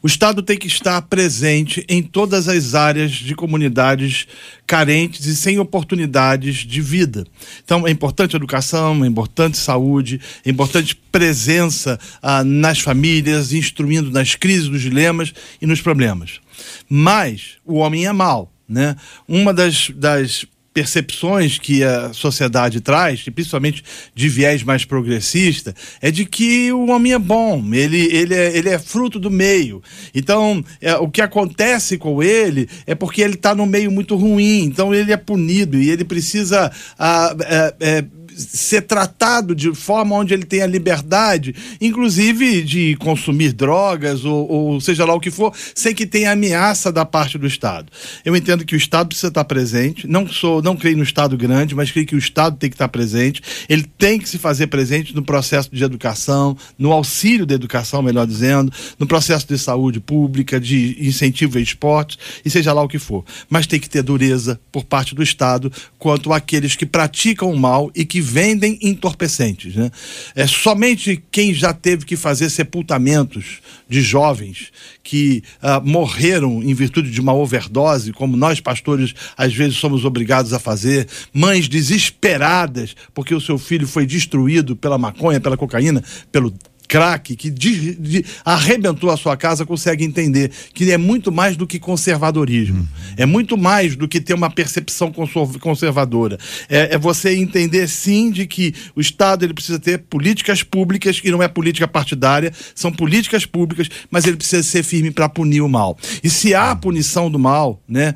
O Estado tem que estar presente em todas as áreas de comunidades carentes e sem oportunidades de vida. Então, é importante educação, é importante saúde, é importante presença ah, nas famílias, instruindo nas crises, nos dilemas e nos problemas. Mas o homem é mau, né? Uma das, das percepções que a sociedade traz, principalmente de viés mais progressista, é de que o homem é bom, ele, ele, é, ele é fruto do meio. Então, é, o que acontece com ele é porque ele está num meio muito ruim, então ele é punido e ele precisa. ah, é, é, ser tratado de forma onde ele tenha liberdade, inclusive de consumir drogas ou, ou seja lá o que for, sem que tenha ameaça da parte do Estado. Eu entendo que o Estado precisa estar presente. Não sou, não creio no Estado grande, mas creio que o Estado tem que estar presente. Ele tem que se fazer presente no processo de educação, no auxílio da educação, melhor dizendo, no processo de saúde pública, de incentivo a esportes e seja lá o que for. Mas tem que ter dureza por parte do Estado quanto àqueles que praticam o mal e que vendem entorpecentes. Né? É somente quem já teve que fazer sepultamentos de jovens que ah, morreram em virtude de uma overdose, como nós pastores às vezes somos obrigados a fazer, mães desesperadas porque o seu filho foi destruído pela maconha, pela cocaína, pelo craque que de- de- arrebentou a sua casa consegue entender que é muito mais do que conservadorismo. É muito mais do que ter uma percepção conservadora. É, é você entender sim de que o Estado ele precisa ter políticas públicas e não é política partidária, são políticas públicas, mas ele precisa ser firme para punir o mal. E se há punição do mal, né,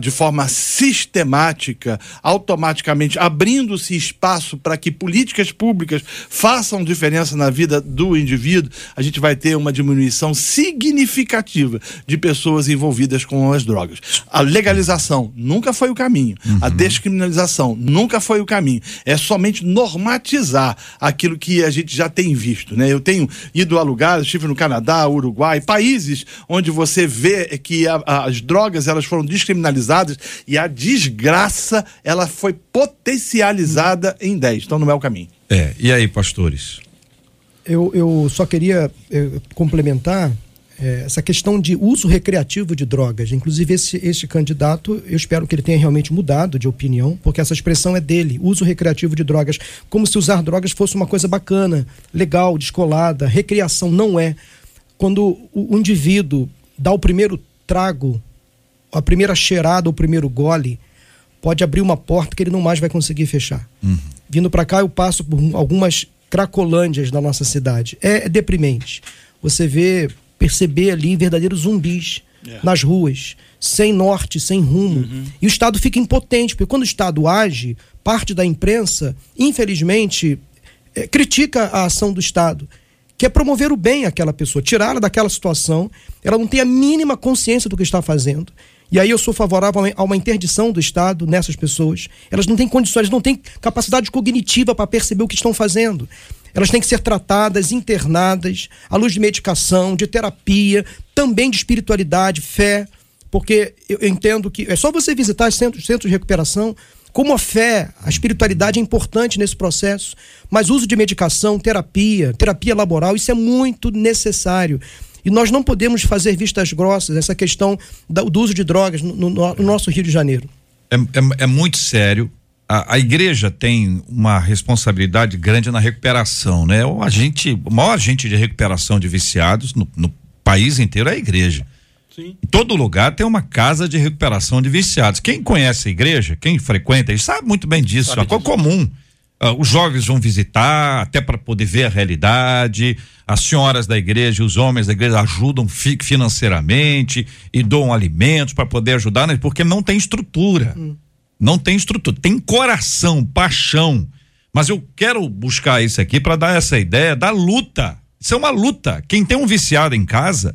de forma sistemática, automaticamente abrindo-se espaço para que políticas públicas façam diferença na vida do indivíduo, a gente vai ter uma diminuição significativa de pessoas envolvidas com as drogas. A legalização nunca foi o caminho. A descriminalização nunca foi o caminho. É somente normatizar aquilo que a gente já tem visto, né? Eu tenho ido a lugares, estive no Canadá, Uruguai, países onde você vê que a- a- as drogas elas foram descriminalizadas e a desgraça ela foi potencializada em 10. Então não é o caminho. É, e aí, pastores? Eu, eu só queria eh, complementar eh, essa questão de uso recreativo de drogas. Inclusive, esse, este candidato, eu espero que ele tenha realmente mudado de opinião, porque essa expressão é dele, uso recreativo de drogas, como se usar drogas fosse uma coisa bacana, legal, descolada, recreação. Não é. Quando o, o indivíduo dá o primeiro trago, a primeira cheirada, o primeiro gole, pode abrir uma porta que ele não mais vai conseguir fechar. Vindo para cá, eu passo por algumas cracolândias da nossa cidade. É, deprimente. Você vê, perceber ali verdadeiros zumbis nas ruas, sem norte, sem rumo. E o Estado fica impotente, porque quando o Estado age, parte da imprensa, infelizmente, eh, critica a ação do Estado, que é promover o bem àquela pessoa, tirá-la daquela situação, ela não tem a mínima consciência do que está fazendo. E aí eu sou favorável a uma- interdição do Estado nessas pessoas. Elas não têm condições, não têm capacidade cognitiva para perceber o que estão fazendo. Elas têm que ser tratadas, internadas, à luz de medicação, de terapia, também de espiritualidade, fé, porque eu entendo que é só você visitar os centros, centros de recuperação, como a fé, a espiritualidade é importante nesse processo, mas uso de medicação, terapia, terapia laboral, isso é muito necessário. E nós não podemos fazer vistas grossas essa questão do uso de drogas no, no- no nosso Rio de Janeiro. É, é- é muito sério. A, a igreja tem uma responsabilidade grande na recuperação, né? O agente, o maior agente de recuperação de viciados no, no país inteiro é a igreja. Sim. Em todo lugar tem uma casa de recuperação de viciados. Quem conhece a igreja, quem frequenta, sabe muito bem disso. É coisa comum. Ah, os jovens vão visitar até para poder ver a realidade. As senhoras da igreja, os homens da igreja ajudam fi- financeiramente e doam alimentos para poder ajudar, né? porque não tem estrutura. Não tem estrutura, tem coração, paixão. Mas eu quero buscar isso aqui para dar essa ideia da luta. Isso é uma luta. Quem tem um viciado em casa,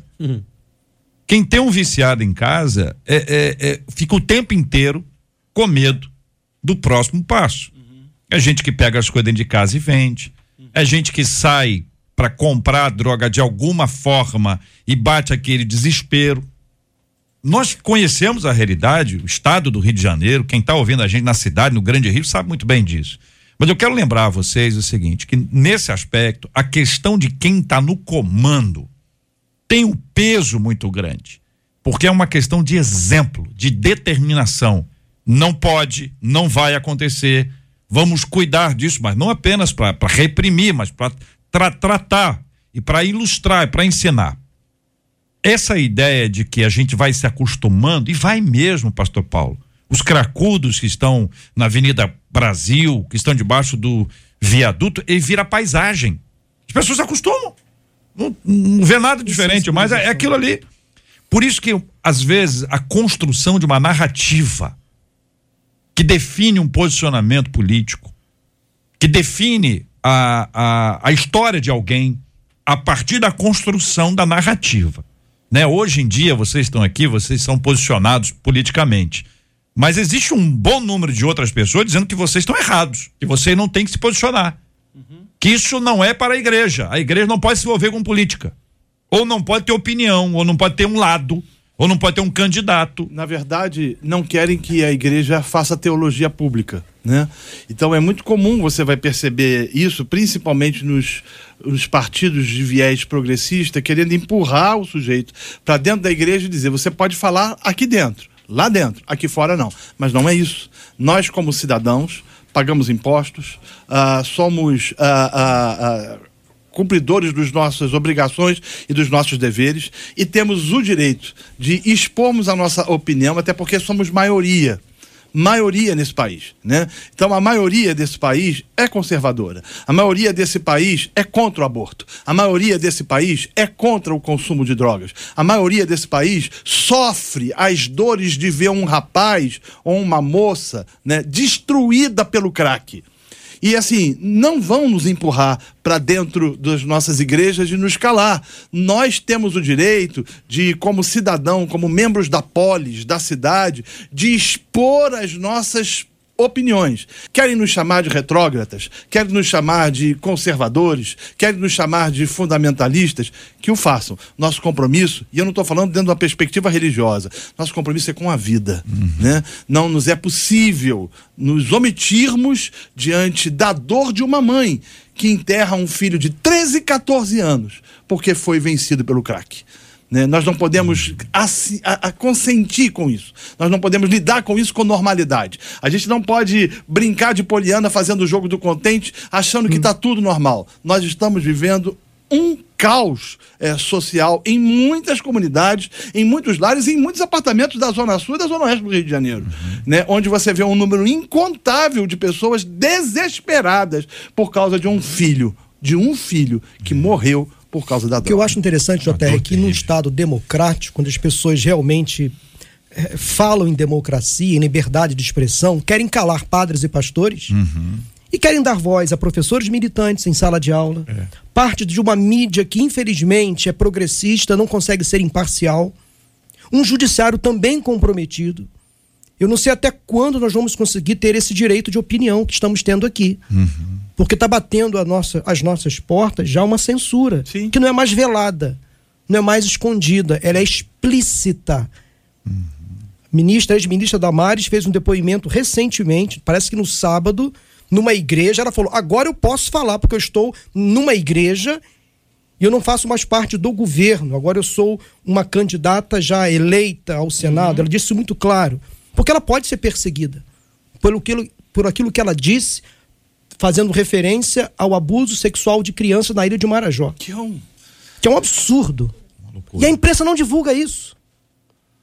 quem tem um viciado em casa é, é- é- fica o tempo inteiro com medo do próximo passo. É gente que pega as coisas dentro de casa e vende. É gente que sai para comprar droga de alguma forma e bate aquele desespero. Nós conhecemos a realidade, o estado do Rio de Janeiro, quem está ouvindo a gente na cidade, no Grande Rio, sabe muito bem disso. Mas eu quero lembrar a vocês o seguinte: que nesse aspecto, a questão de quem está no comando tem um peso muito grande. Porque é uma questão de exemplo, de determinação. Não pode, não vai acontecer. Vamos cuidar disso, mas não apenas para reprimir, mas para tratar e para ilustrar, para ensinar. Essa ideia de que a gente vai se acostumando, e vai mesmo, Pastor Paulo. Os cracudos que estão na Avenida Brasil, que estão debaixo do viaduto, ele vira paisagem. As pessoas acostumam. Não, não vê nada diferente, mas é, é aquilo ali. Por isso que, às vezes, a construção de uma narrativa que define um posicionamento político, que define a, a, a história de alguém a partir da construção da narrativa. Né? Hoje em dia, vocês estão aqui, vocês são posicionados politicamente. Mas existe um bom número de outras pessoas dizendo que vocês estão errados, que vocês não têm que se posicionar. Que isso não é para a igreja. A igreja não pode se envolver com política. Ou não pode ter opinião, ou não pode ter um lado, ou não pode ter um candidato. Na verdade, não querem que a igreja faça teologia pública, né? Então é muito comum você vai perceber isso, principalmente nos, nos partidos de viés progressista, querendo empurrar o sujeito para dentro da igreja e dizer: você pode falar aqui dentro, lá dentro, aqui fora não. Mas não é isso. Nós, como cidadãos, pagamos impostos, ah, somos ah, ah, cumpridores das nossas obrigações e dos nossos deveres e temos o direito de expormos a nossa opinião, até porque somos maioria. Maioria nesse país, né? Então a maioria desse país é conservadora. A maioria desse país é contra o aborto. A maioria desse país é contra o consumo de drogas. A maioria desse país sofre as dores de ver um rapaz ou uma moça, né, destruída pelo crack. E assim, não vão nos empurrar para dentro das nossas igrejas e nos calar. Nós temos o direito de, como cidadão, como membros da polis, da cidade, de expor as nossas opiniões. Querem nos chamar de retrógratas, querem nos chamar de conservadores, querem nos chamar de fundamentalistas, que o façam. Nosso compromisso, e eu não estou falando dentro de uma perspectiva religiosa, nosso compromisso é com a vida. Né? Não nos é possível nos omitirmos diante da dor de uma mãe que enterra um filho de 13, 14 anos porque foi vencido pelo crack. Né? Nós não podemos a- a consentir com isso. Nós não podemos lidar com isso com normalidade. A gente não pode brincar de poliana fazendo o jogo do contente, achando que está tudo normal. Nós estamos vivendo um caos eh, social em muitas comunidades, em muitos lares, em muitos apartamentos da Zona Sul e da Zona Oeste do Rio de Janeiro. Né? Onde você vê um número incontável de pessoas desesperadas por causa de um filho, de um filho que morreu por causa da O que eu droga. acho interessante, JR, é que num Estado democrático, quando as pessoas realmente eh, falam em democracia, em liberdade de expressão, querem calar padres e pastores e querem dar voz a professores militantes em sala de aula, parte de uma mídia que, infelizmente, é progressista, não consegue ser imparcial, um judiciário também comprometido. Eu não sei até quando nós vamos conseguir ter esse direito de opinião que estamos tendo aqui. Porque está batendo a nossa, as nossas portas já uma censura, Sim. que não é mais velada, não é mais escondida, ela é explícita. Ministra, ex-ministra Damares fez um depoimento recentemente, parece que no sábado, numa igreja, ela falou: agora eu posso falar, porque eu estou numa igreja e eu não faço mais parte do governo, agora eu sou uma candidata já eleita ao Senado. Ela disse isso muito claro. Porque ela pode ser perseguida pelo aquilo, por aquilo que ela disse, fazendo referência ao abuso sexual de crianças na ilha de Marajó. Que é um- Que é um absurdo. E a imprensa não divulga isso.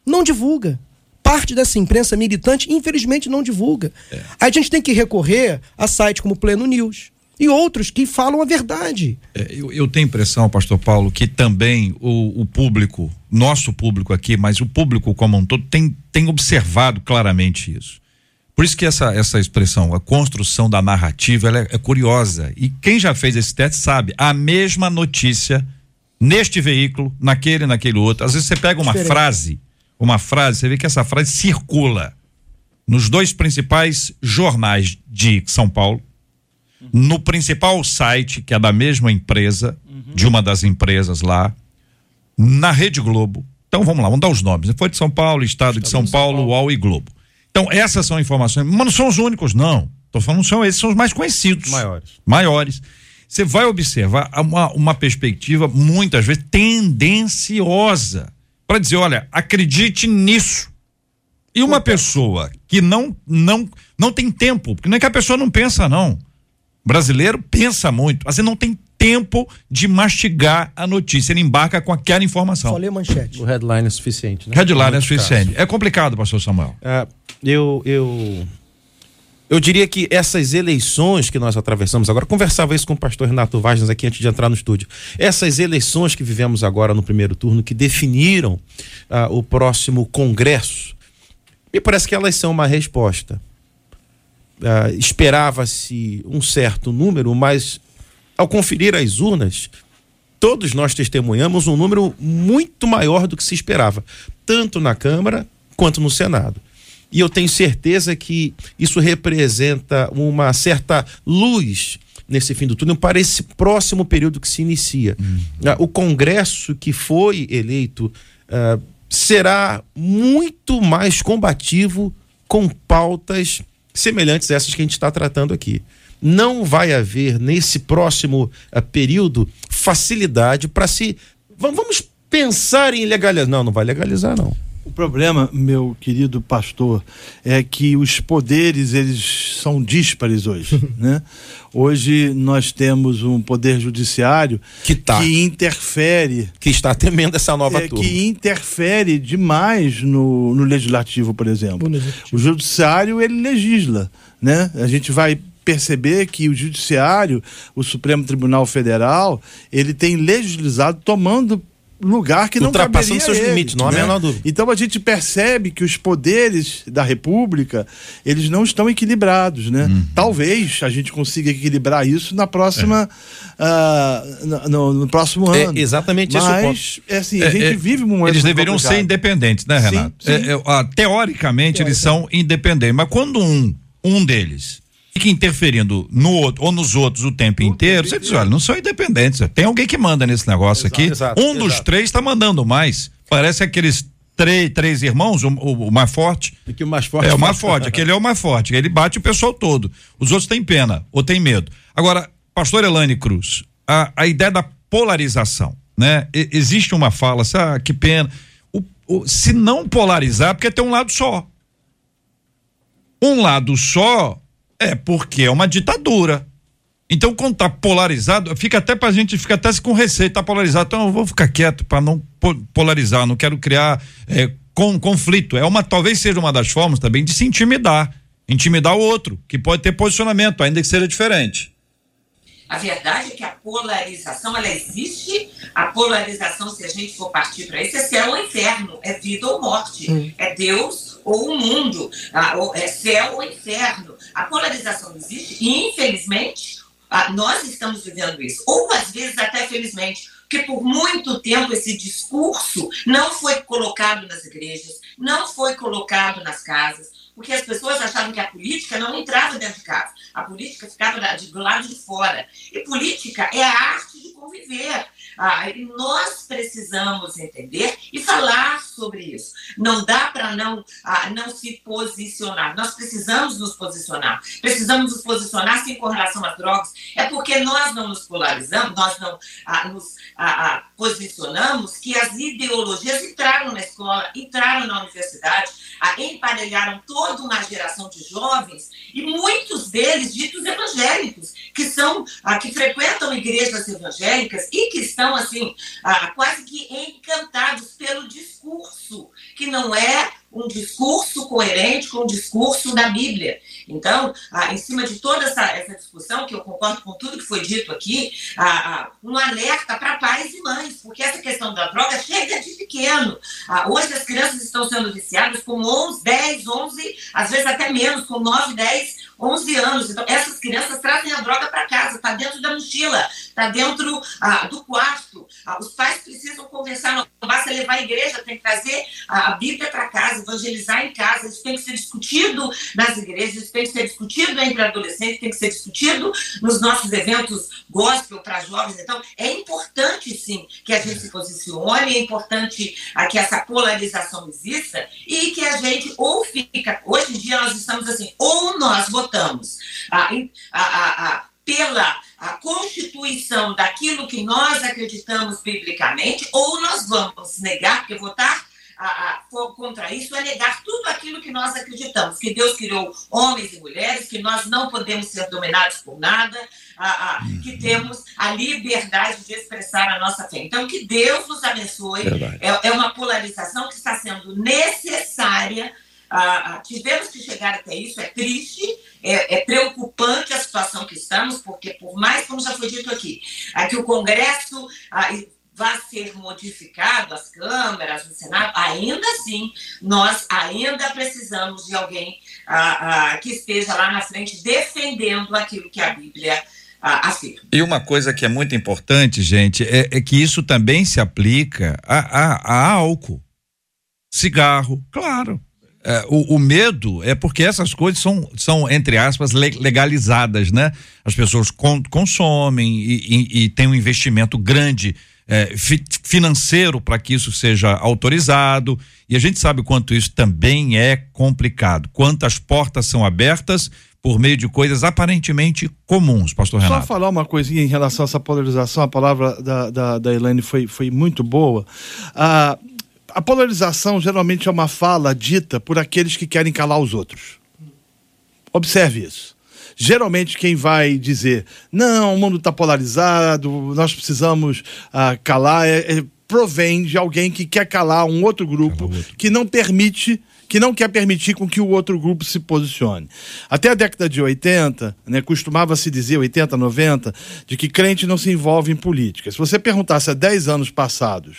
Não divulga. Parte dessa imprensa militante, infelizmente, não divulga. Aí a gente tem que recorrer a sites como Pleno News e outros que falam a verdade. É, eu, eu tenho impressão, pastor Paulo, que também o, o público, nosso público aqui, mas o público como um todo, tem, tem observado claramente isso. Por isso que essa, essa expressão, a construção da narrativa, ela é, é curiosa. E quem já fez esse teste sabe, a mesma notícia neste veículo, naquele, naquele outro. Às vezes você pega uma Diferente. frase, uma frase, você vê que essa frase circula nos dois principais jornais de São Paulo, no principal site, que é da mesma empresa, de uma das empresas lá, na Rede Globo. Então vamos lá, vamos dar os nomes. Foi de São Paulo, Estado de São Paulo, UOL e Globo. Então essas são informações, mas não são os únicos, não. Tô falando, são esses, são os mais conhecidos. Maiores. Maiores. Você vai observar uma, uma perspectiva, muitas vezes, tendenciosa. Para dizer, olha, acredite nisso. E uma pessoa que não, não, não tem tempo, porque não é que a pessoa não pensa, não. Brasileiro pensa muito, mas ele não tem tempo de mastigar a notícia. Ele embarca com aquela informação. Lê manchete. O headline é suficiente, né? Headline é Muitos suficiente. É complicado, pastor Samuel. Ah, eu, eu, eu diria que essas eleições que nós atravessamos agora, conversava isso com o pastor Renato Vargas aqui antes de entrar no estúdio. Essas eleições que vivemos agora no primeiro turno, que definiram ah, o próximo Congresso, me parece que elas são uma resposta. Ah, Esperava-se um certo número, mas ao conferir as urnas, todos nós testemunhamos um número muito maior do que se esperava, tanto na Câmara quanto no Senado. E eu tenho certeza que isso representa uma certa luz nesse fim do túnel para esse próximo período que se inicia. Ah, O Congresso que foi eleito ah, será muito mais combativo com pautas semelhantes a essas que a gente está tratando aqui. Não vai haver nesse próximo ah, período facilidade para se. Vamos pensar em legalizar. Não, não vai legalizar, não. O problema, meu querido pastor, é que os poderes eles são díspares hoje, né? Hoje nós temos um poder judiciário Que tá. que interfere Que está temendo essa nova é, turma. que interfere demais no, no legislativo, por exemplo. Legislativo. O judiciário ele legisla, né? A gente vai perceber que o judiciário, o Supremo Tribunal Federal, ele tem legislado tomando lugar que não Ultrapassando seus a ele, limites, não há a né? menor dúvida. Então a gente percebe que os poderes da República eles não estão equilibrados, né? Uhum. Talvez a gente consiga equilibrar isso na próxima, ah, no, no- no próximo É ano. exatamente esse o Mas é assim, a É, gente é, vive um momento Eles deveriam ser complicado. independentes, né, Sim, Renato? sim. É, é, ah, teoricamente, eles são independentes, mas quando um um deles fica interferindo no outro ou nos outros o tempo inteiro, você diz, olha, não são independentes, tem alguém que manda nesse negócio aqui. exato, um dos exato. três está mandando mais. Parece aqueles três, três irmãos, o, o- o mais forte. Porque o mais forte. É o mais forte, aquele é o mais forte. Ele bate o pessoal todo. Os outros têm pena ou têm medo. Agora, pastor Elane Cruz, a, a ideia da polarização, né? E- existe uma fala, assim, ah, que pena. O- o- se não polarizar, porque tem um lado só. Um lado só é porque é uma ditadura. Então, quando tá polarizado, fica até pra gente, fica até com receio, tá polarizado. Então, eu vou ficar quieto para não po- polarizar, não quero criar é, com, conflito. É uma, talvez seja uma das formas também de se intimidar. Intimidar o outro, que pode ter posicionamento, ainda que seja diferente. A verdade é que a polarização, ela existe. A polarização, se a gente for partir para isso, é céu ou inferno, é vida ou morte, é Deus ou o mundo, ah, é céu ou inferno. A polarização existe e, infelizmente, nós estamos vivendo isso. Ou, às vezes, até felizmente, porque por muito tempo esse discurso não foi colocado nas igrejas, não foi colocado nas casas, porque as pessoas achavam que a política não entrava dentro de casa. A política ficava do lado de fora. E política é a arte de conviver. Ah, nós precisamos entender e falar sobre isso. Não dá para não, ah, não se posicionar. Nós precisamos nos posicionar. Precisamos nos posicionar sim com relação às drogas. É porque nós não nos polarizamos, nós não ah, nos ah, ah, posicionamos que as ideologias entraram na escola, entraram na universidade, ah, emparelharam toda uma geração de jovens e muitos deles ditos evangélicos, que são ah, que frequentam igrejas evangélicas e que estão assim ah, quase que encantados pelo discurso, que não é um discurso coerente com o discurso da Bíblia. Então, ah, em cima de toda essa, essa discussão, que eu concordo com tudo que foi dito aqui, ah, ah, um alerta para pais e mães, porque essa questão da droga chega de pequeno. Ah, hoje as crianças estão sendo viciadas com 11, 10, 11, às vezes até menos, com 9, 10, 11 anos. Então, essas crianças trazem a droga para casa, está dentro da mochila, está dentro ah, do quarto. Ah, os pais precisam conversar, não basta levar à igreja, tem que trazer a, a Bíblia para casa, evangelizar em casa. Isso tem que ser discutido nas igrejas, isso tem que ser discutido entre adolescentes, tem que ser discutido nos nossos eventos gospel para jovens. Então, é importante, sim, que a gente se posicione, é importante ah, que essa polarização exista e que a gente ou fica. Hoje em dia, nós estamos assim, ou nós votamos ah, ah, ah, ah, pela a constituição daquilo que nós acreditamos biblicamente, ou nós vamos negar, porque votar ah, for contra isso é negar tudo aquilo que nós acreditamos, que Deus criou homens e mulheres, que nós não podemos ser dominados por nada, ah, que temos a liberdade de expressar a nossa fé. Então, que Deus nos abençoe. É, é uma polarização que está sendo necessária. Ah, ah, tivemos que chegar até isso, é triste, é, é preocupante a situação que estamos, porque por mais, como já foi dito aqui, ah, que o Congresso ah, vá ser modificado, as câmeras, o Senado, ainda assim, nós ainda precisamos de alguém ah, ah, que esteja lá na frente defendendo aquilo que a Bíblia ah. E uma coisa que é muito importante, gente, é, é que isso também se aplica a, a- a álcool, cigarro, claro. É, o, o medo é porque essas coisas são, são entre aspas, le- legalizadas, né? As pessoas con- consomem e, e, e tem um investimento grande é, fi- financeiro para que isso seja autorizado. E a gente sabe o quanto isso também é complicado. Quantas portas são abertas por meio de coisas aparentemente comuns, pastor Só Renato. falar uma coisinha em relação a essa polarização, a palavra da, da, da Elaine foi, foi muito boa. Ah, a polarização geralmente é uma fala dita por aqueles que querem calar os outros. Observe isso. Geralmente quem vai dizer, não, o mundo está polarizado, nós precisamos ah, calar, é- é- provém de alguém que quer calar um outro grupo que não permite que não quer permitir com que o outro grupo se posicione. Até a década de 80, né, costumava se dizer, 80, 90, de que crente não se envolve em política. Se você perguntasse há 10 anos passados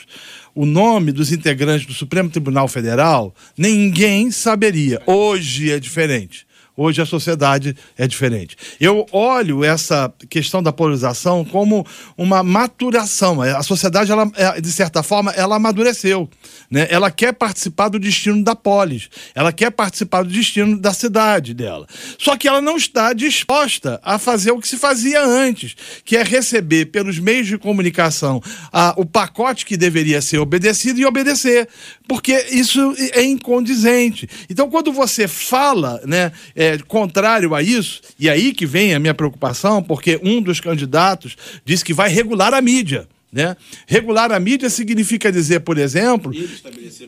o nome dos integrantes do Supremo Tribunal Federal, ninguém saberia. Hoje é diferente. Hoje a sociedade é diferente. Eu olho essa questão da polarização como uma maturação. A sociedade, ela, é, de certa forma, ela amadureceu. Né? Ela quer participar do destino da polis. Ela quer participar do destino da cidade dela. Só que ela não está disposta a fazer o que se fazia antes, que é receber pelos meios de comunicação a, o pacote que deveria ser obedecido e obedecer. Porque isso é incondizente. Então, quando você fala, né? É, é, contrário a isso, e aí que vem a minha preocupação, porque um dos candidatos disse que vai regular a mídia. Né? Regular a mídia significa dizer, por exemplo,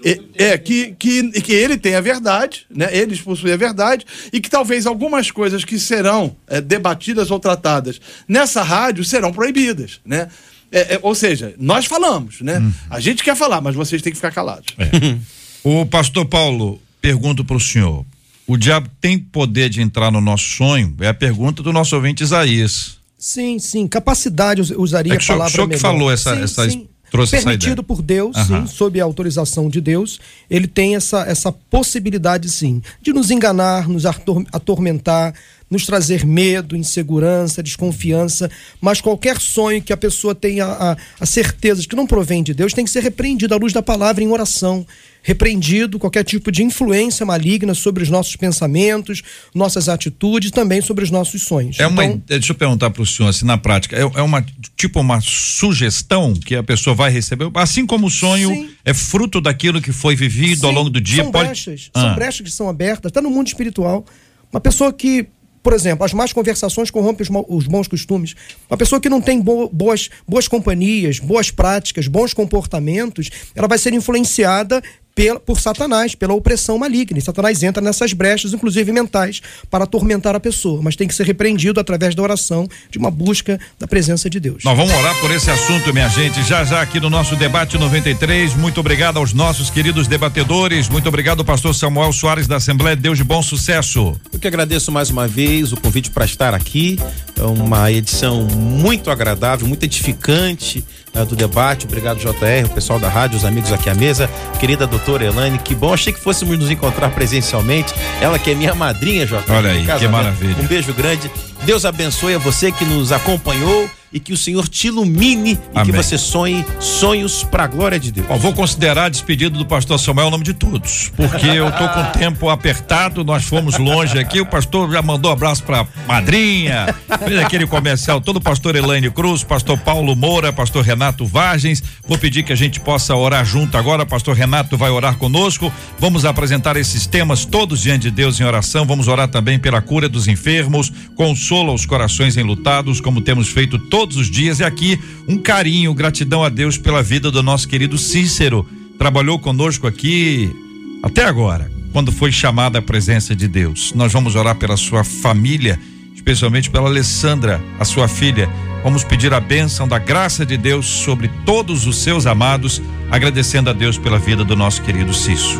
é, é, que, que, que ele tem a verdade, né? eles possuem a verdade, e que talvez algumas coisas que serão é, debatidas ou tratadas nessa rádio serão proibidas. Né? É, é, ou seja, nós falamos, né? Hum. A gente quer falar, mas vocês têm que ficar calados. É. o pastor Paulo, pergunto para o senhor: o diabo tem poder de entrar no nosso sonho? É a pergunta do nosso ouvinte Isaías. Sim, sim. Capacidade, usaria é que a palavra. O senhor que falou essa, sim, essa sim. Trouxe Permitido por Deus, sim, sob a autorização de Deus, ele tem essa, essa possibilidade, sim, de nos enganar, nos atormentar, nos trazer medo, insegurança, desconfiança, mas qualquer sonho que a pessoa tenha a, a certeza de que não provém de Deus tem que ser repreendido à luz da palavra em oração repreendido qualquer tipo de influência maligna sobre os nossos pensamentos, nossas atitudes, também sobre os nossos sonhos. É uma, então, deixa eu perguntar para o senhor, assim, na prática, é, é, uma tipo uma sugestão que a pessoa vai receber, assim como o sonho sim. é fruto daquilo que foi vivido sim, ao longo do dia. São pode... brechas, ah. são brechas que são abertas, está no mundo espiritual. Uma pessoa que por exemplo, as más conversações corrompem os, bons costumes. Uma pessoa que não tem bo boas, boas companhias, boas práticas, bons comportamentos, ela vai ser influenciada pela, por Satanás, pela opressão maligna. E Satanás entra nessas brechas, inclusive mentais, para atormentar a pessoa, mas tem que ser repreendido através da oração, de uma busca da presença de Deus. Nós vamos orar por esse assunto, minha gente, já já aqui no nosso debate 93. Muito obrigado aos nossos queridos debatedores. Muito obrigado, pastor Samuel Soares da Assembleia Deus de Bom Sucesso. Eu que agradeço mais uma vez o convite para estar aqui. É uma edição muito agradável, muito edificante uh, do debate. Obrigado, JR, o pessoal da rádio, os amigos aqui à mesa. Querida doutora Elane, que bom. Achei que fôssemos nos encontrar presencialmente. Ela que é minha madrinha, JR. Olha aí, que maravilha. Um beijo grande. Deus abençoe a você que nos acompanhou e que o Senhor te ilumine e Amém. que você sonhe sonhos para a glória de Deus. Vou considerar a despedida do pastor Samuel o nome de todos, porque eu tô com o tempo apertado, nós fomos longe aqui, o pastor já mandou abraço para madrinha, fez aquele comercial todo, pastor Elaine Cruz, pastor Paulo Moura, pastor Renato Vargens. Vou pedir que a gente possa orar junto agora, pastor Renato vai orar conosco. Vamos apresentar esses temas todos diante de Deus em oração. Vamos orar também pela cura dos enfermos, consola os corações enlutados, como temos feito todos todos os dias. E aqui um carinho, gratidão a Deus pela vida do nosso querido Cícero. Trabalhou conosco aqui até agora, quando foi chamada a presença de Deus. Nós vamos orar pela sua família, especialmente pela Alessandra, a sua filha. Vamos pedir a bênção da graça de Deus sobre todos os seus amados, agradecendo a Deus pela vida do nosso querido Cício.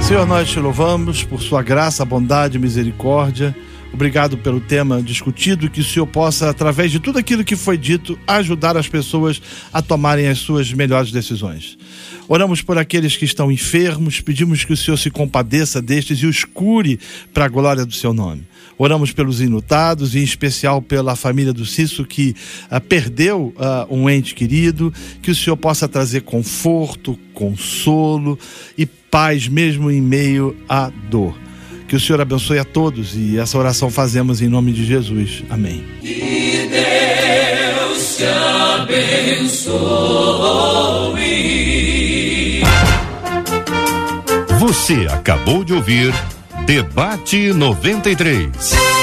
Senhor, nós te louvamos por sua graça, bondade misericórdia. Obrigado pelo tema discutido, que o Senhor possa, através de tudo aquilo que foi dito, ajudar as pessoas a tomarem as suas melhores decisões. Oramos por aqueles que estão enfermos, pedimos que o Senhor se compadeça destes e os cure para a glória do seu nome. Oramos pelos inutados e em especial pela família do Cício que uh, perdeu uh, um ente querido, que o Senhor possa trazer conforto, consolo e paz mesmo em meio à dor. Que o Senhor abençoe a todos e essa oração fazemos em nome de Jesus. Amém. Que Deus te abençoe. Você acabou de ouvir Debate 93.